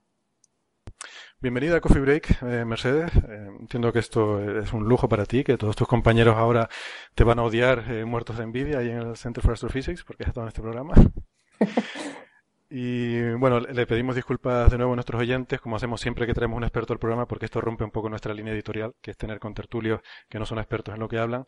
Bienvenida a Coffee Break, eh, Mercedes. Eh, entiendo que esto es un lujo para ti, que todos tus compañeros ahora te van a odiar eh, muertos de envidia ahí en el Center for Astrophysics porque has estado en este programa. y bueno, le pedimos disculpas de nuevo a nuestros oyentes, como hacemos siempre que traemos un experto al programa, porque esto rompe un poco nuestra línea editorial, que es tener con tertulios que no son expertos en lo que hablan.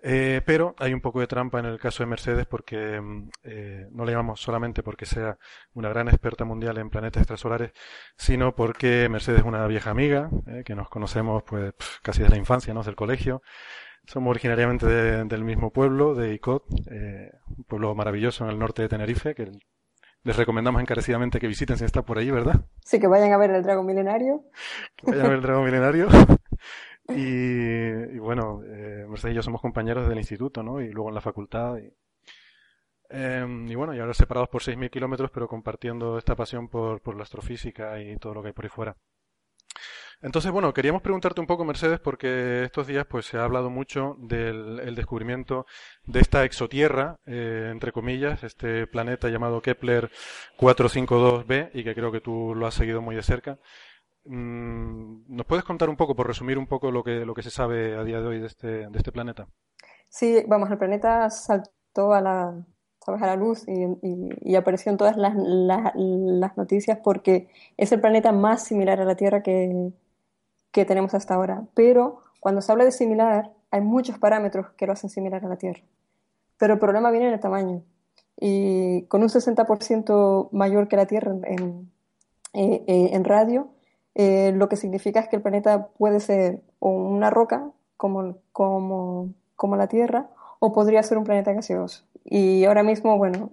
Eh, pero hay un poco de trampa en el caso de Mercedes porque mm, eh, no le llamamos solamente porque sea una gran experta mundial en planetas extrasolares, sino porque Mercedes es una vieja amiga, eh, que nos conocemos pues casi desde la infancia, ¿no? Del colegio. Somos originariamente del mismo pueblo, de Icod, un pueblo maravilloso en el norte de Tenerife, que les recomendamos encarecidamente que visiten si está por ahí, ¿verdad? Sí, que vayan a ver el Dragon Milenario. Que vayan a ver el Dragon Milenario. Y, bueno, eh, Mercedes y yo somos compañeros del instituto, ¿no? Y luego en la facultad. Y, em, y bueno, y ahora separados por 6.000 kilómetros, pero compartiendo esta pasión por, por la astrofísica y todo lo que hay por ahí fuera. Entonces, bueno, queríamos preguntarte un poco, Mercedes, porque estos días pues se ha hablado mucho del descubrimiento de esta exotierra, eh, entre comillas, este planeta llamado Kepler 452b, y que creo que tú lo has seguido muy de cerca. Mm, ¿nos puedes contar un poco, por resumir un poco lo que, lo que se sabe a día de hoy de este, de este planeta? Sí, vamos, el planeta saltó a la, a la luz y, apareció en todas las, las, noticias porque es el planeta más similar a la Tierra que, que tenemos hasta ahora. Pero cuando se habla de similar, hay muchos parámetros que lo hacen similar a la Tierra. Pero el problema viene en el tamaño. Y con un 60% mayor que la Tierra en, eh, eh, en radio, eh, lo que significa es que el planeta puede ser una roca como, como, como la Tierra o podría ser un planeta gaseoso. Y ahora mismo, bueno,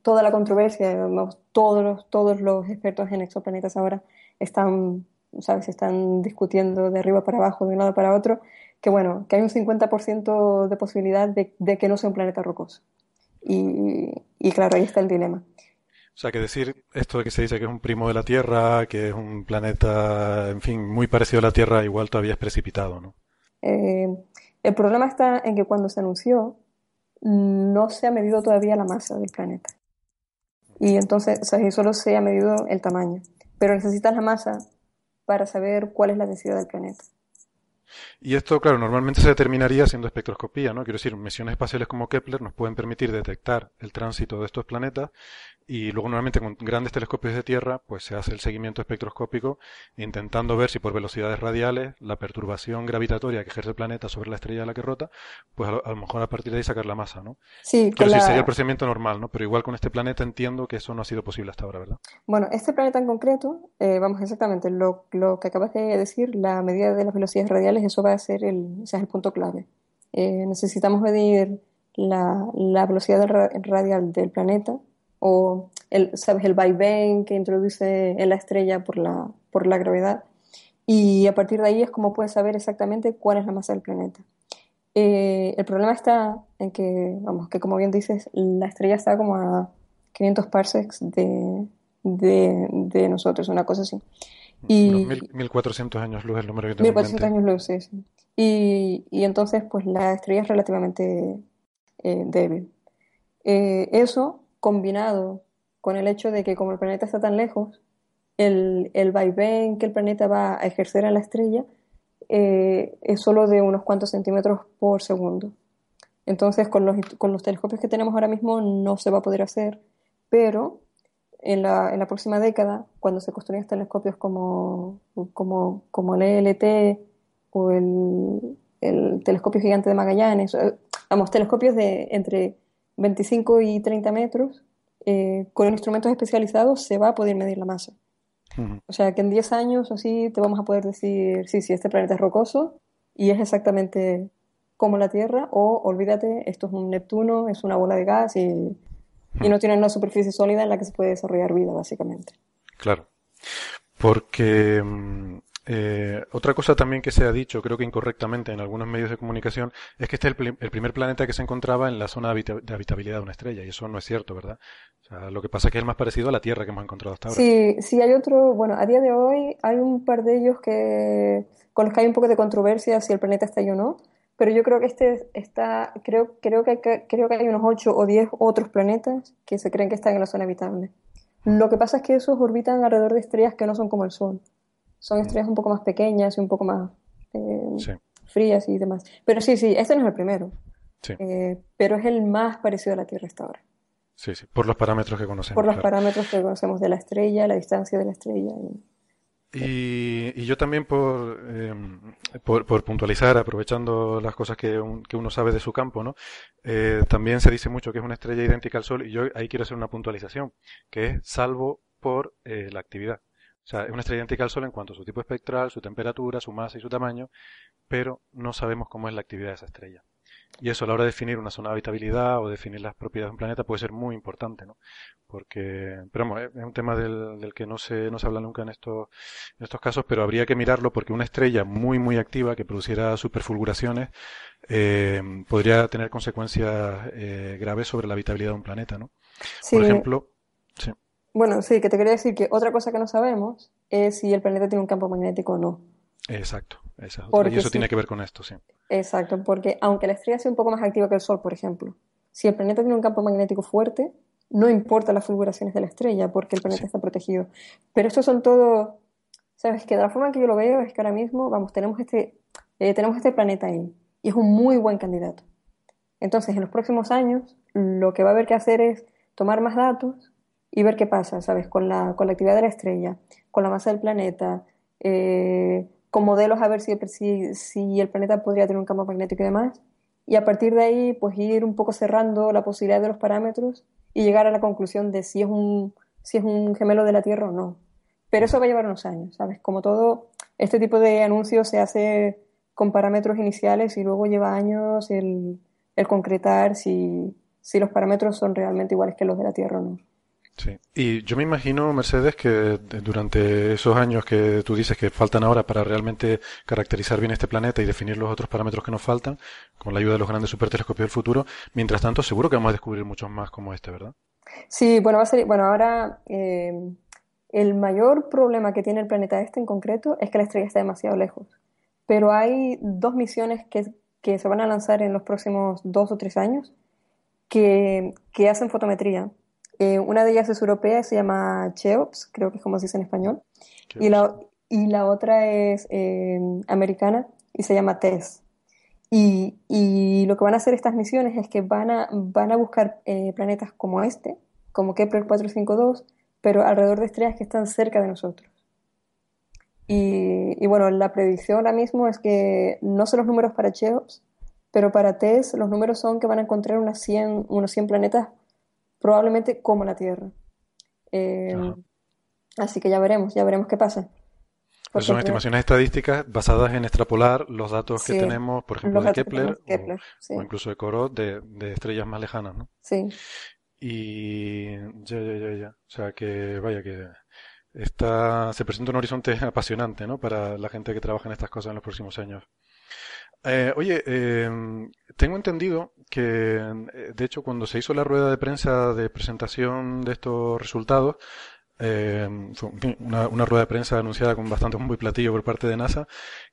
toda la controversia, todos los, todos los expertos en exoplanetas ahora están, ¿sabes? Están discutiendo de arriba para abajo, de un lado para otro, que bueno, que hay un 50% de posibilidad de, que no sea un planeta rocoso. Y, y claro, ahí está el dilema. O sea, que decir esto de que se dice que es un primo de la Tierra, que es un planeta, en fin, muy parecido a la Tierra, igual todavía es precipitado, ¿no? Eh, el problema está en que cuando se anunció, no se ha medido todavía la masa del planeta. Y entonces, o sea, solo se ha medido el tamaño. Pero necesitas la masa para saber cuál es la densidad del planeta. Y esto, claro, normalmente se determinaría haciendo espectroscopía, ¿no? Quiero decir, misiones espaciales como Kepler nos pueden permitir detectar el tránsito de estos planetas y luego normalmente con grandes telescopios de Tierra pues se hace el seguimiento espectroscópico intentando ver si por velocidades radiales la perturbación gravitatoria que ejerce el planeta sobre la estrella a la que rota, pues a lo, mejor a partir de ahí sacar la masa, ¿no? Sí, Quiero decir, sería el procedimiento normal, ¿no? Pero igual con este planeta entiendo que eso no ha sido posible hasta ahora, ¿verdad? Bueno, este planeta en concreto, eh, vamos exactamente, lo, lo, que acabas de decir, la medida de las velocidades radiales, eso va a ser el, o el punto clave. Eh, necesitamos medir la, la velocidad radial del planeta o el, ¿sabes? el vaivén que introduce en la estrella por la, por la gravedad. Y a partir de ahí es como puedes saber exactamente cuál es la masa del planeta. Eh, el problema está en que, vamos, que como bien dices, la estrella está como a 500 parsecs de, de, de nosotros, una cosa así. Y, 1400 años luz el número que tengo 1400 años luz, sí. sí. Y, y, entonces, pues la estrella es relativamente eh, débil. Eh, eso combinado con el hecho de que como el planeta está tan lejos, el, el vaivén que el planeta va a ejercer a la estrella eh, es solo de unos cuantos centímetros por segundo. Entonces, con los, con los telescopios que tenemos ahora mismo no se va a poder hacer, pero en la, en la próxima década, cuando se construyan telescopios como, como, como el ELT o el, el telescopio gigante de Magallanes, eh, vamos, telescopios de entre 25 y 30 metros, eh, con instrumentos especializados se va a poder medir la masa. O sea que en 10 años así te vamos a poder decir, sí, sí, este planeta es rocoso y es exactamente como la Tierra, o olvídate, esto es un Neptuno, es una bola de gas y, y no tiene una superficie sólida en la que se puede desarrollar vida, básicamente. Claro. Porque mm, eh, otra cosa también que se ha dicho, creo que incorrectamente en algunos medios de comunicación, es que este es el, primer planeta que se encontraba en la zona de, habitabilidad de una estrella, y eso no es cierto, ¿verdad? O sea, lo que pasa es que es más parecido a la Tierra que hemos encontrado hasta ahora. Sí, sí, hay otro, bueno, a día de hoy hay un par de ellos que, con los que hay un poco de controversia si el planeta está ahí o no, pero yo creo que este está, creo, creo, que, creo que hay unos 8 o 10 otros planetas que se creen que están en la zona habitable. Lo que pasa es que esos orbitan alrededor de estrellas que no son como el Sol son estrellas un poco más pequeñas y un poco más eh, frías y demás. Pero sí, sí, este no es el primero. Eh, pero es el más parecido a la Tierra hasta ahora. Sí, sí, por los parámetros que conocemos. Por los parámetros que conocemos de la estrella, la distancia de la estrella. Y, y, yo también por, eh, por, por, puntualizar, aprovechando las cosas que, que, uno sabe de su campo, ¿no? también se dice mucho que es una estrella idéntica al Sol y yo ahí quiero hacer una puntualización, que es salvo por la actividad. O sea, es una estrella idéntica al Sol en cuanto a su tipo espectral, su temperatura, su masa y su tamaño, pero no sabemos cómo es la actividad de esa estrella. Y eso a la hora de definir una zona de habitabilidad o definir las propiedades de un planeta puede ser muy importante, ¿no? Porque, pero vamos, es un tema del, que no se, no se habla nunca en estos, en estos casos, pero habría que mirarlo porque una estrella muy, muy activa que produciera superfulguraciones eh, podría tener consecuencias eh, graves sobre la habitabilidad de un planeta, ¿no? Por ejemplo, sí. Bueno, sí, que te quería decir que otra cosa que no sabemos es si el planeta tiene un campo magnético o no. Exacto, exacto. y eso tiene que ver con esto, sí. Exacto, porque aunque la estrella sea un poco más activa que el Sol, por ejemplo, si el planeta tiene un campo magnético fuerte, no importa las fulguraciones de la estrella porque el planeta está protegido. Pero estos son todo, Sabes que de la forma que yo lo veo es que ahora mismo, vamos, tenemos este, eh, tenemos este planeta ahí y es un muy buen candidato. Entonces, en los próximos años, lo que va a haber que hacer es tomar más datos y ver qué pasa, ¿sabes? Con la, con la actividad de la estrella, con la masa del planeta, eh, con modelos a ver si, si, si, el planeta podría tener un campo magnético y demás. Y a partir de ahí, pues ir un poco cerrando la posibilidad de los parámetros y llegar a la conclusión de si es un, si es un gemelo de la Tierra o no. Pero eso va a llevar unos años, ¿sabes? Como todo, este tipo de anuncios se hace con parámetros iniciales y luego lleva años el, el concretar si, si los parámetros son realmente iguales que los de la Tierra o no. Sí, y yo me imagino, Mercedes, que durante esos años que tú dices que faltan ahora para realmente caracterizar bien este planeta y definir los otros parámetros que nos faltan, con la ayuda de los grandes supertelescopios del futuro, mientras tanto seguro que vamos a descubrir muchos más como este, ¿verdad? Sí, bueno, va a ser, bueno, ahora eh, el mayor problema que tiene el planeta este en concreto es que la estrella está demasiado lejos. Pero hay dos misiones que, que se van a lanzar en los próximos dos o tres años que, que hacen fotometría eh, una de ellas es europea, se llama Cheops, creo que es como se dice en español. Y la, y la, otra es eh, americana y se llama TESS. Y, y, lo que van a hacer estas misiones es que van a, van a buscar eh, planetas como este, como Kepler 452, pero alrededor de estrellas que están cerca de nosotros. Y, y, bueno, la predicción ahora mismo es que no son los números para Cheops, pero para TESS los números son que van a encontrar unas 100, unos 100 planetas probablemente como la Tierra. Eh, así que ya veremos, ya veremos qué pasa. Pues son estimaciones estadísticas basadas en extrapolar los datos que tenemos, por ejemplo, de Kepler, o, incluso de Corot, de, estrellas más lejanas, ¿no? Sí. Y ya, ya, ya, ya. O sea que, vaya, que está, se presenta un horizonte apasionante, ¿no? Para la gente que trabaja en estas cosas en los próximos años. Eh, oye, em, tengo entendido que, eh, de hecho, cuando se hizo la rueda de prensa de presentación de estos resultados, fue una, rueda de prensa anunciada con bastante muy platillo por parte de NASA,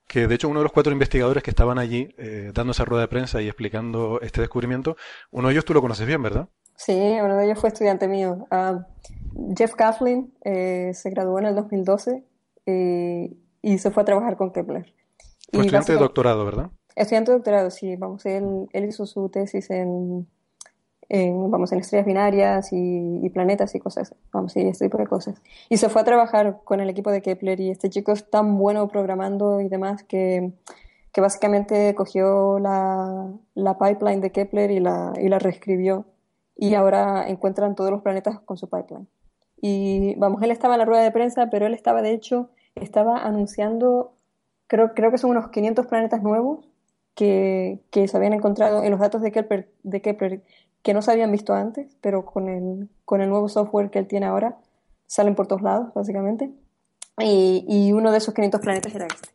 que de hecho uno de los cuatro investigadores que estaban allí eh, dando esa rueda de prensa y explicando este descubrimiento, uno de ellos tú lo conoces bien, ¿verdad? Sí, uno de ellos fue estudiante mío. Ah, Jeff Kathleen se graduó en el 2012 y se fue a trabajar con Kepler. Fue estudiante de doctorado, ¿verdad? Estudiante de doctorado, sí, vamos, él, él hizo su tesis en, vamos, en estrellas binarias y, planetas y cosas, vamos, y este tipo de cosas. Y se fue a trabajar con el equipo de Kepler y este chico es tan bueno programando y demás que, que básicamente cogió la, la, pipeline de Kepler y la, y la reescribió y ahora encuentran todos los planetas con su pipeline. Y vamos, él estaba en la rueda de prensa, pero él estaba, de hecho, estaba anunciando, creo, creo que son unos 500 planetas nuevos que, que, se habían encontrado en los datos de Kepler, de Kepler que no se habían visto antes, pero con el, con el nuevo software que él tiene ahora, salen por todos lados, básicamente. Y, y uno de esos 500 planetas era este.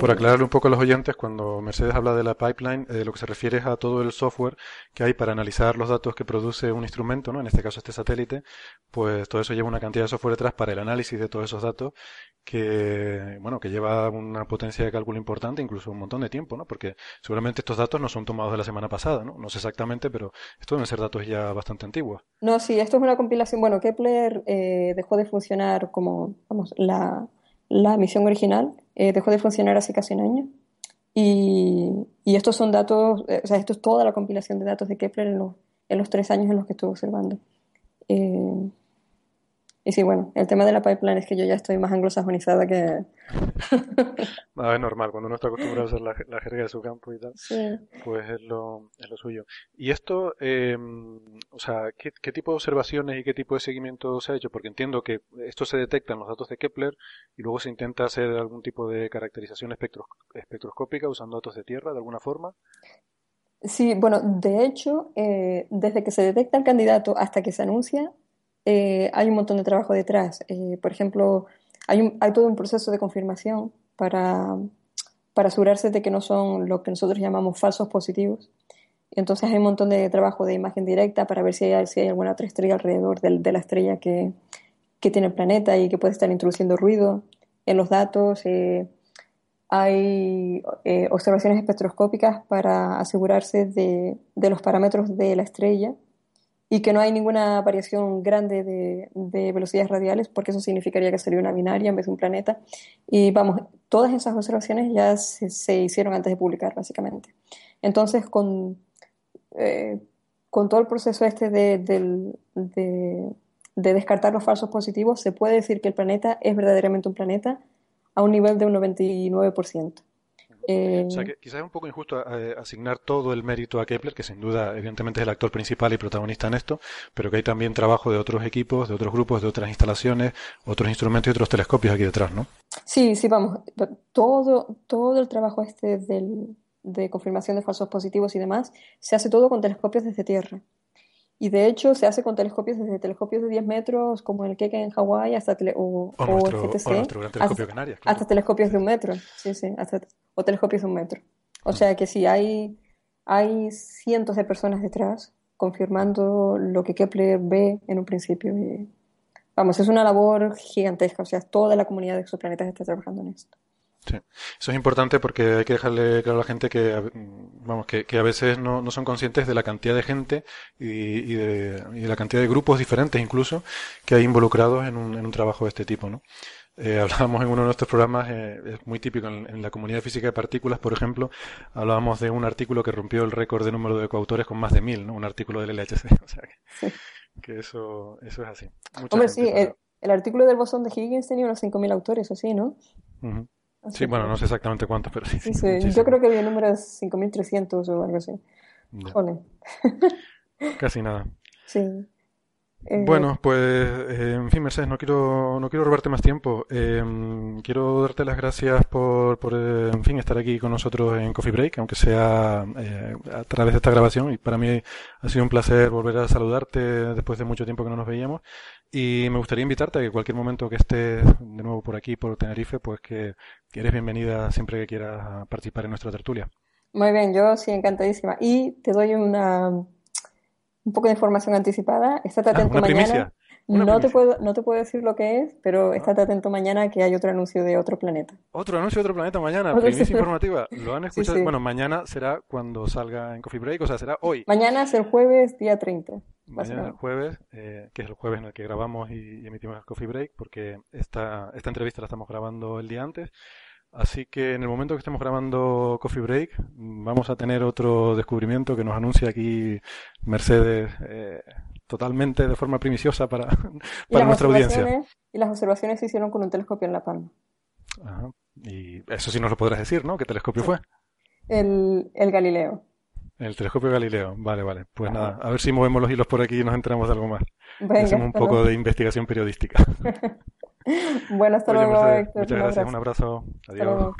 Por aclararle un poco a los oyentes, cuando Mercedes habla de la pipeline, eh, lo que se refiere es a todo el software que hay para analizar los datos que produce un instrumento, ¿no? en este caso este satélite, pues todo eso lleva una cantidad de software detrás para el análisis de todos esos datos que, bueno, que lleva una potencia de cálculo importante, incluso un montón de tiempo, ¿no? porque seguramente estos datos no son tomados de la semana pasada, ¿no? no sé exactamente, pero estos deben ser datos ya bastante antiguos. No, sí, esto es una compilación, bueno, Kepler eh, dejó de funcionar como, vamos, la la misión original eh, dejó de funcionar hace casi un año. Y, y, estos son datos, eh, o sea, esto es toda la compilación de datos de Kepler en los, en los tres años en los que estuve observando. Eh, y sí, bueno, el tema de la pipeline es que yo ya estoy más anglosajonizada que... no, es normal, cuando uno está acostumbrado a usar la, la jerga de su campo y tal, pues es lo, es lo suyo. Y esto, eh, o sea, ¿qué, ¿qué, tipo de observaciones y qué tipo de seguimiento se ha hecho? Porque entiendo que esto se detecta en los datos de Kepler y luego se intenta hacer algún tipo de caracterización espectroscópica usando datos de Tierra de alguna forma. Sí, bueno, de hecho, eh, desde que se detecta el candidato hasta que se anuncia, eh, hay un montón de trabajo detrás. Eh, por ejemplo, hay, hay, todo un proceso de confirmación para, para asegurarse de que no son lo que nosotros llamamos falsos positivos. entonces hay un montón de trabajo de imagen directa para ver si hay, si hay alguna otra estrella alrededor de, de la estrella que, que, tiene el planeta y que puede estar introduciendo ruido en los datos. Eh, hay observaciones espectroscópicas para asegurarse de, de los parámetros de la estrella y que no hay ninguna variación grande de, de, velocidades radiales, porque eso significaría que sería una binaria en vez de un planeta. Y vamos, todas esas observaciones ya se, se hicieron antes de publicar, básicamente. Entonces, con, eh, con todo el proceso este de, de, de, descartar los falsos positivos, se puede decir que el planeta es verdaderamente un planeta a un nivel de un 99%. Eh, o sea, que quizás es un poco injusto eh, asignar todo el mérito a Kepler, que sin duda, evidentemente, es el actor principal y protagonista en esto, pero que hay también trabajo de otros equipos, de otros grupos, de otras instalaciones, otros instrumentos y otros telescopios aquí detrás, ¿no? Sí, sí, vamos. Todo, todo el trabajo este del, de confirmación de falsos positivos y demás se hace todo con telescopios desde Tierra. Y de hecho se hace con telescopios desde telescopios de 10 metros, como el Keck en Hawái, hasta o, nuestro, el GTC, telescopio hasta, hasta, telescopios de un metro, sí, sí, hasta, o telescopios de un metro. O sea que sí, hay, hay cientos de personas detrás confirmando lo que Kepler ve en un principio. Y, vamos, es una labor gigantesca, o sea, toda la comunidad de exoplanetas está trabajando en esto. Sí, eso es importante porque hay que dejarle claro a la gente que, vamos, que, que a veces no, no, son conscientes de la cantidad de gente y, y, de, y, de, la cantidad de grupos diferentes incluso que hay involucrados en un, en un trabajo de este tipo, ¿no? Eh, hablábamos en uno de nuestros programas, eh, es muy típico en, en, la comunidad de física de partículas, por ejemplo, hablábamos de un artículo que rompió el récord de número de coautores con más de mil, ¿no? Un artículo del LHC, o sea que, que eso, eso es así. Mucha Hombre, sí, el, el, artículo del bosón de Higgins tenía unos 5.000 autores, o sí, ¿no? Uh Sí, bueno, no sé exactamente cuántos, pero sí. sí, Yo creo que había números 5.300 o algo así. Joder. Casi nada. Sí. Eh, bueno, pues, eh, en fin, Mercedes, no quiero, no quiero robarte más tiempo. Eh, quiero darte las gracias por, por eh, en fin, estar aquí con nosotros en Coffee Break, aunque sea a través de esta grabación. Y para mí ha sido un placer volver a saludarte después de mucho tiempo que no nos veíamos. Y me gustaría invitarte a que cualquier momento que estés de nuevo por aquí, por Tenerife, pues que, que eres bienvenida siempre que quieras participar en nuestra tertulia. Muy bien, yo sí, encantadísima. Y te doy una un poco de información anticipada. Estate ah, atento mañana. no te, puedo, no te puedo decir lo que es, pero ah. estate atento mañana que hay otro anuncio de otro planeta. Otro anuncio de otro planeta mañana, primicia informativa. ¿Lo han escuchado? Bueno, mañana será cuando salga en Coffee Break, o sea, será hoy. Mañana es el jueves, día 30. Mañana es el jueves, eh, que es el jueves en el que grabamos y, emitimos el Coffee Break, porque esta, esta entrevista la estamos grabando el día antes. Así que en el momento que estemos grabando Coffee Break, vamos a tener otro descubrimiento que nos anuncia aquí Mercedes eh, totalmente de forma primiciosa para, para nuestra audiencia. Y las observaciones se hicieron con un telescopio en La Palma. Ajá. Y eso sí nos lo podrás decir, ¿no? ¿Qué telescopio fue? El, el, Galileo. El telescopio Galileo, vale, vale. Pues nada, a ver si movemos los hilos por aquí y nos enteramos de algo más. Hacemos un poco de investigación periodística. bueno, hasta luego, Muchas gracias, un abrazo. Adiós.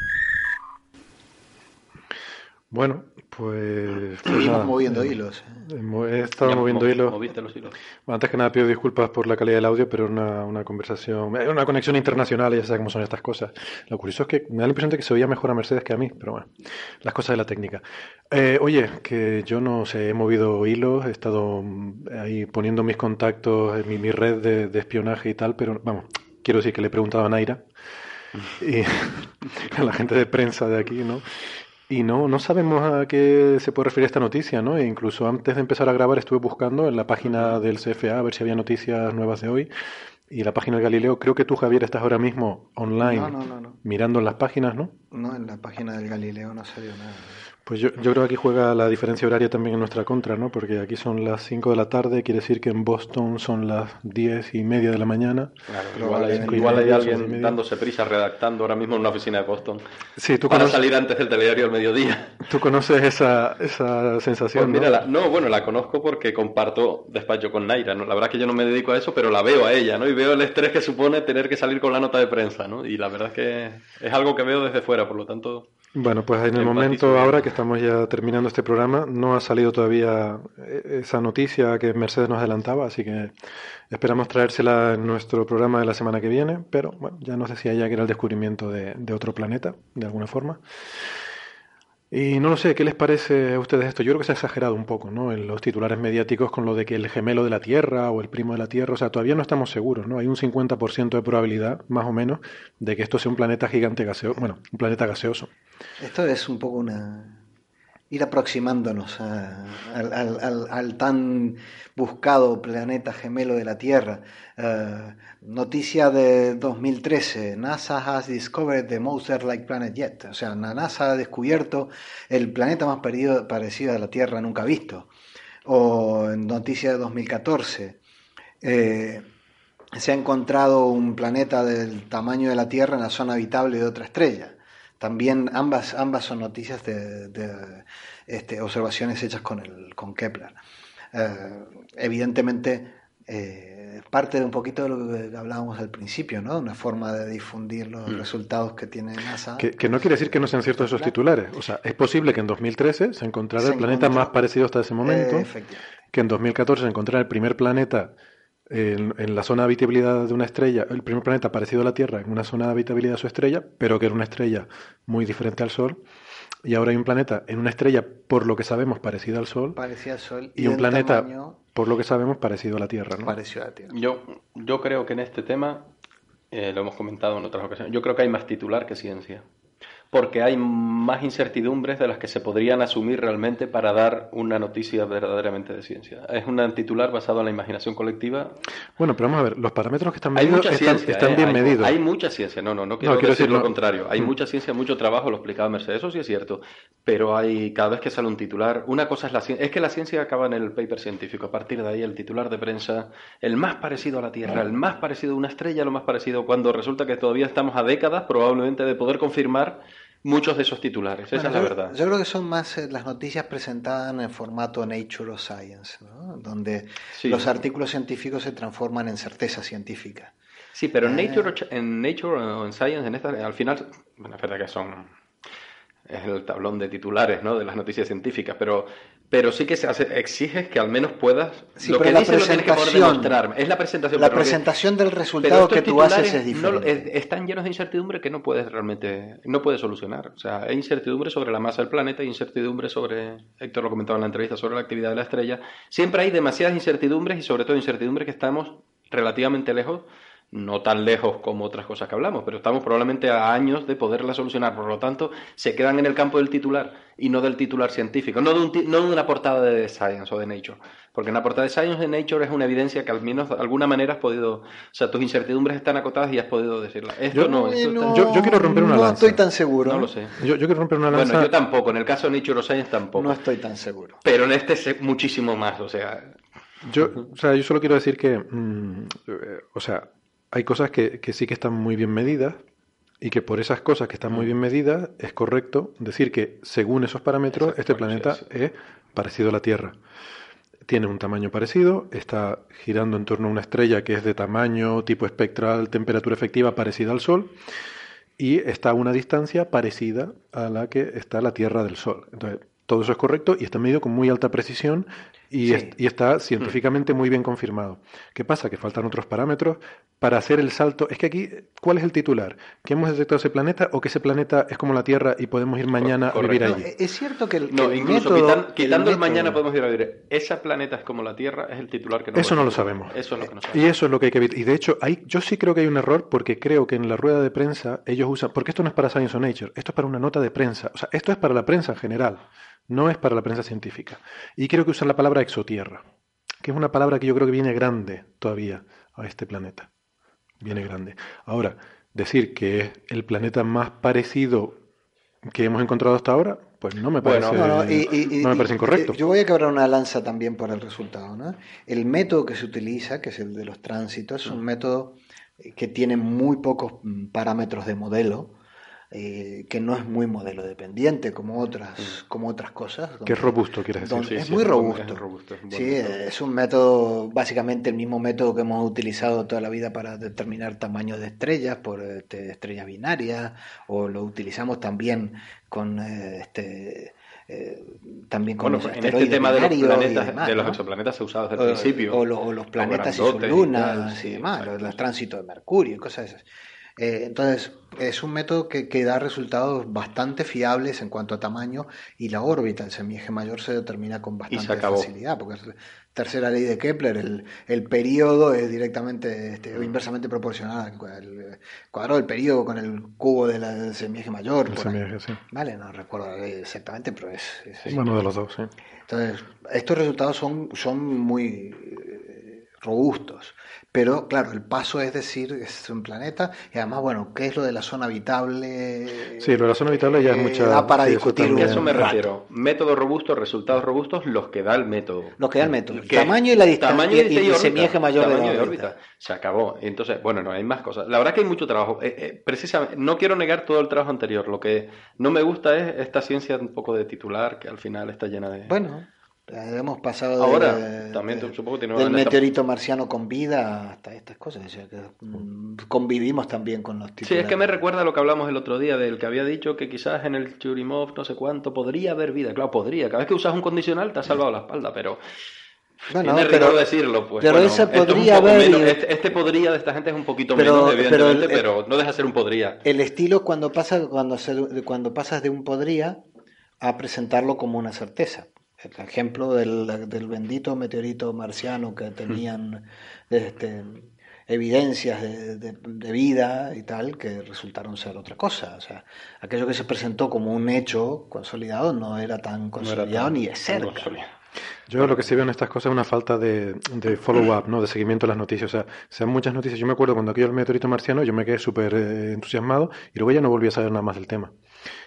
Bueno, pues. pues moviendo hilos. ¿eh? He estado moviendo hilos. Bueno, antes que nada pido disculpas por la calidad del audio, pero una, una conversación. Una conexión internacional y ya sabes cómo son estas cosas. Lo curioso es que me da la impresión de que se oía mejor a Mercedes que a mí, pero bueno, las cosas de la técnica. Eh, oye, que yo no sé, he movido hilos, he estado ahí poniendo mis contactos en mi, mi red de, de espionaje y tal, pero vamos, quiero decir que le he preguntado a Naira y a la gente de prensa de aquí, ¿no? Y no, no sabemos a qué se puede referir esta noticia, ¿no? E incluso antes de empezar a grabar estuve buscando en la página del CFA a ver si había noticias nuevas de hoy. Y la página del Galileo, creo que tú, Javier, estás ahora mismo online mirando en las páginas, ¿no? No, en la página del Galileo no salió nada. Pues yo, yo, creo que aquí juega la diferencia horaria también en nuestra contra, ¿no? Porque aquí son las 5 de la tarde, quiere decir que en Boston son las 10 y media de la mañana. Claro, igual, hay, igual hay alguien dándose prisa redactando ahora mismo en una oficina de Boston. Sí, tú para salir antes del telediario al mediodía. ¿Tú conoces esa, esa sensación? Pues mira, ¿no? bueno, la conozco porque comparto despacho con Naira, ¿no? La verdad es que yo no me dedico a eso, pero la veo a ella, ¿no? Y veo el estrés que supone tener que salir con la nota de prensa, ¿no? Y la verdad es que es algo que veo desde fuera, por lo tanto... Bueno, pues en el momento ahora que estamos ya terminando este programa, no ha salido todavía eh, esa noticia que Mercedes nos adelantaba, así que esperamos traérsela en nuestro programa de la semana que viene, pero bueno, ya no sé si ella que era el descubrimiento de, de otro planeta, de alguna forma. Y no lo sé, ¿qué les parece a ustedes esto? Yo creo que se ha exagerado un poco, ¿no? En los titulares mediáticos con lo de que el gemelo de la Tierra o el primo de la Tierra, o sea, todavía no estamos seguros, ¿no? Hay un 50% de probabilidad, más o menos, de que esto sea un planeta gigante gaseoso, bueno, un planeta gaseoso. Esto es un poco una ir aproximándonos al, tan buscado planeta gemelo de la Tierra. Eh, noticia de 2013, NASA has discovered the most Earth-like planet yet. O sea, NASA ha descubierto el planeta más parecido a la Tierra nunca visto. O noticia de 2014, eh, se ha encontrado un planeta del tamaño de la Tierra en la zona habitable de otra estrella. También ambas, ambas son noticias de, este, observaciones hechas con, el, con Kepler. Eh, evidentemente, eh, parte de un poquito de lo que hablábamos al principio, ¿no? Una forma de difundir los mm. resultados que tiene NASA. Que, no quiere decir que no sean ciertos esos titulares. O sea, es posible que en 2013 se encontrara el planeta más parecido hasta ese momento, que en 2014 se encontrara el primer planeta en, la zona de habitabilidad de una estrella, el primer planeta parecido a la Tierra en una zona de habitabilidad de su estrella, pero que era una estrella muy diferente al Sol. Y ahora hay un planeta en una estrella, por lo que sabemos, parecido al Sol. Parecido al Sol. Y, un planeta, por lo que sabemos, parecido a la Tierra. ¿no? Parecido a la Tierra. Yo, yo creo que en este tema, eh, lo hemos comentado en otras ocasiones, yo creo que hay más titular que ciencia porque hay más incertidumbres de las que se podrían asumir realmente para dar una noticia verdaderamente de ciencia. Es un titular basado en la imaginación colectiva. Bueno, pero vamos a ver, los parámetros que están medidos están, ¿eh? bien medidos. Hay mucha ciencia, no, no, no quiero, decir, lo contrario. Hay mm. mucha ciencia, mucho trabajo, lo explicaba Mercedes, eso sí es cierto, pero hay cada vez que sale un titular, una cosa es la ciencia, es que la ciencia acaba en el paper científico, a partir de ahí el titular de prensa, el más parecido a la Tierra, el más parecido a una estrella, lo más parecido, cuando resulta que todavía estamos a décadas probablemente de poder confirmar muchos de esos titulares, esa es la verdad. Yo creo que son más eh, las noticias presentadas en el formato Nature o Science, donde los artículos científicos se transforman en certeza científica. Sí, pero en, eh. Nature, en Nature o en Science, en esta, al final, bueno, es verdad que son es el tablón de titulares ¿no? de las noticias científicas, pero, pero sí que se hace, exiges que al menos puedas. lo que dice lo tienes que poder. Es la presentación. La presentación del resultado que tú haces es diferente. están llenos de incertidumbre que no puedes realmente no puedes solucionar. O sea, hay incertidumbre sobre la masa del planeta, hay incertidumbre sobre, Héctor lo comentaba en la entrevista, sobre la actividad de la estrella. Siempre hay demasiadas incertidumbres y sobre todo incertidumbre que estamos relativamente lejos no tan lejos como otras cosas que hablamos, pero estamos probablemente a años de poderla solucionar. Por lo tanto, se quedan en el campo del titular y no del titular científico, no de, no de una portada de Science o de Nature. Porque en la portada de Science de Nature es una evidencia que al menos de alguna manera has podido, o sea, tus incertidumbres están acotadas y has podido decirla. Esto yo, no, yo, quiero romper una lanza. No estoy tan seguro. No lo sé. Yo, quiero romper una lanza. Bueno, yo tampoco. En el caso de Nature o Science tampoco. No estoy tan seguro. Pero en este sé muchísimo más, o sea. Yo, o sea, yo solo quiero decir que, mm, o sea, hay cosas que, sí que están muy bien medidas y que por esas cosas que están muy mm. bien medidas es correcto decir que según esos parámetros este planeta es parecido a la Tierra. Tiene un tamaño parecido, está girando en torno a una estrella que es de tamaño, tipo espectral, temperatura efectiva parecida al Sol y está a una distancia parecida a la que está la Tierra del Sol. Entonces, todo eso es correcto y está medido con muy alta precisión y, está científicamente muy bien confirmado. ¿Qué pasa? Que faltan otros parámetros para hacer el salto. Es que aquí, ¿cuál es el titular? ¿Que hemos detectado ese planeta o que ese planeta es como la Tierra y podemos ir mañana a vivir allí? Es cierto que el, no, incluso quitando el, mañana podemos ir a vivir. Ese planeta es como la Tierra, es el titular que no Eso no lo sabemos. Eso es lo que no sabemos. Y eso es lo que hay que ver. Y de hecho, hay, yo sí creo que hay un error porque creo que en la rueda de prensa ellos usan. Porque esto no es para Science o Nature, esto es para una nota de prensa. O sea, esto es para la prensa en general no es para la prensa científica. Y creo que usan la palabra exotierra, que es una palabra que yo creo que viene grande todavía a este planeta. Viene grande. Ahora, decir que es el planeta más parecido que hemos encontrado hasta ahora, pues no me parece, no, me parece incorrecto. Yo voy a quebrar una lanza también por el resultado. ¿no? El método que se utiliza, que es el de los tránsitos, es un método que tiene muy pocos parámetros de modelo eh, que no es muy modelo dependiente como otras, mm. como otras cosas. que es robusto, quieres decir. es muy robusto. Es sí, es un método, básicamente el mismo método que hemos utilizado toda la vida para determinar tamaños de estrellas por este, estrellas binarias, o lo utilizamos también con eh, este. Eh, también con bueno, en este tema de los planetas, de los exoplanetas se usado desde el principio. O, los planetas y sus lunas y demás, los, tránsitos de Mercurio y cosas esas. Eh, entonces, es un método que, que, da resultados bastante fiables en cuanto a tamaño y la órbita, el semieje mayor, se determina con bastante facilidad, porque es tercera ley de Kepler, el, el periodo es directamente este, o inversamente proporcional al cuadrado del periodo con el cubo de la, del semieje mayor. El semieje, sí. Vale, no recuerdo exactamente, pero es... es bueno, de los dos, sí. Entonces, estos resultados son, son muy eh, robustos. Pero claro, el paso es decir, es un planeta y además, bueno, ¿qué es lo de la zona habitable? Sí, lo de la zona habitable ya es eh, mucha... Da para discutir. A eso me refiero. Método robusto, resultados robustos, los que da el método. Los que da el método. El tamaño y la distancia tamaño y, el semieje mayor de la órbita. Se acabó. Entonces, bueno, no, hay más cosas. La verdad que hay mucho trabajo. Eh, eh, precisamente, no quiero negar todo el trabajo anterior. Lo que no me gusta es esta ciencia un poco de titular que al final está llena de... Bueno, Hemos pasado Ahora, de, también de, supongo que del meteorito marciano con vida hasta estas cosas. O sea, que convivimos también con los titulares. Sí, es que me recuerda a lo que hablamos el otro día, del que había dicho que quizás en el Churimov no sé cuánto podría haber vida. Claro, podría. Cada vez que usas un condicional te ha salvado la espalda, pero... Bueno, pero, decirlo, pues. Pero ese podría haber. Este, este, podría de esta gente es un poquito pero, menos, evidentemente, pero, pero, no deja de ser un podría. El estilo cuando pasa, cuando, se, cuando pasas de un podría a presentarlo como una certeza el ejemplo del, del, bendito meteorito marciano que tenían este, evidencias de, de, de, vida y tal que resultaron ser otra cosa. O sea, aquello que se presentó como un hecho consolidado no era tan consolidado no era tan, ni de cerca. Yo lo que sí veo en estas cosas es una falta de, de follow-up, ¿no? de seguimiento de las noticias. O sea, sean muchas noticias. Yo me acuerdo cuando aquello el meteorito marciano, yo me quedé súper eh, entusiasmado y luego ya no volví a saber nada más del tema.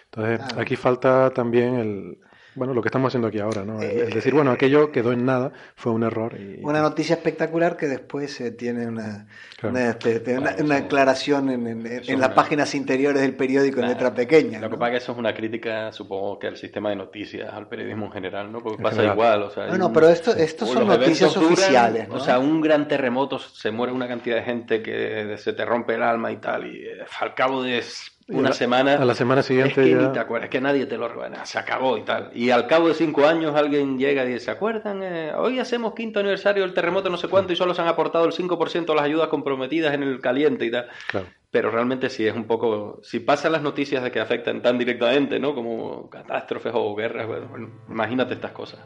Entonces, ah. aquí falta también el, bueno, lo que estamos haciendo aquí ahora, ¿no? es decir, bueno, aquello quedó en nada, fue un error. Y... Una noticia espectacular que después eh, tiene una, claro. una, este, una, una, aclaración en, en, en las páginas interiores del periódico en letra pequeña. Lo ¿no? que pasa es que eso es una crítica, supongo que al sistema de noticias, al periodismo en general, ¿no? Porque pasa igual, o sea... Bueno, pero esto, estos son noticias duran, oficiales, ¿no? O sea, un gran terremoto, se muere una cantidad de gente que se te rompe el alma y tal, y eh, al cabo de una semana. A la semana siguiente. Es que ya... ni te acuerdas, es que nadie te lo recuerda, se acabó y tal. Y al cabo de cinco años alguien llega y dice: ¿Se acuerdan? Eh, hoy hacemos quinto aniversario del terremoto, no sé cuánto, y solo se han aportado el 5% de las ayudas comprometidas en el caliente y tal. Claro. Pero realmente sí es un poco. Si pasan las noticias de que afectan tan directamente, ¿no? Como catástrofes o guerras, bueno, imagínate estas cosas.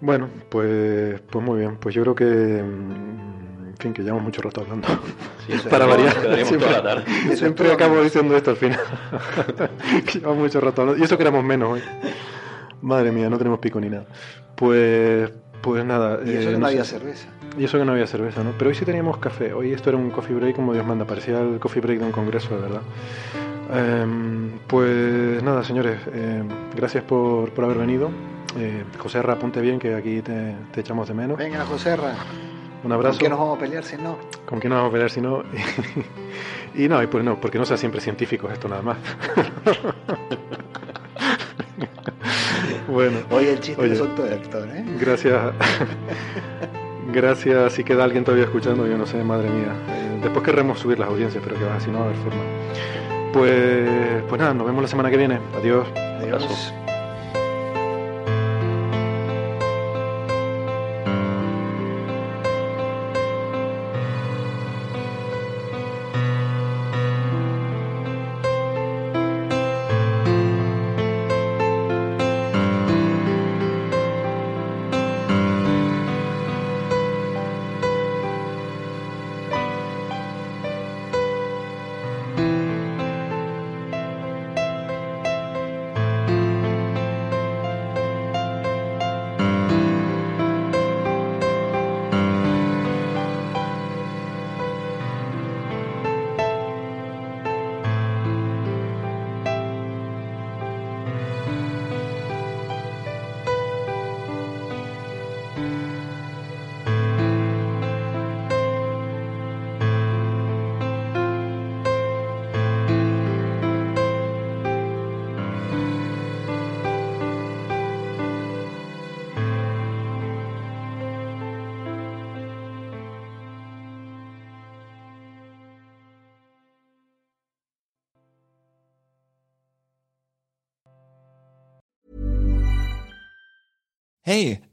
Bueno, pues, pues muy bien. Pues yo creo que en fin, que llevamos mucho rato hablando. Sí, Para variar. Siempre, toda la tarde. siempre acabo diciendo esto al final. llevamos mucho rato hablando. Y eso que éramos menos hoy. Madre mía, no tenemos pico ni nada. Pues, pues nada. Y eso eh, que no había sé. cerveza. Y eso que no había cerveza, ¿no? Pero hoy sí teníamos café. Hoy esto era un coffee break como Dios manda. Parecía el coffee break de un congreso, de verdad. Eh, pues nada, señores. Eh, gracias por, por haber venido. Eh, José Ra, ponte bien que aquí te, te echamos de menos. Venga, José Ra. Un abrazo. ¿Con qué nos vamos a pelear si no? ¿Con qué nos vamos a pelear si no? y no, y pues no, porque no sea siempre científicos esto nada más. bueno. Oye, el chiste oye, es otro Héctor, ¿eh? Gracias. gracias. Si queda alguien todavía escuchando, yo no sé, madre mía. Después querremos subir las audiencias, pero que va, si no va a haber forma. Pues, pues nada, nos vemos la semana que viene. Adiós. Adiós. Adiós.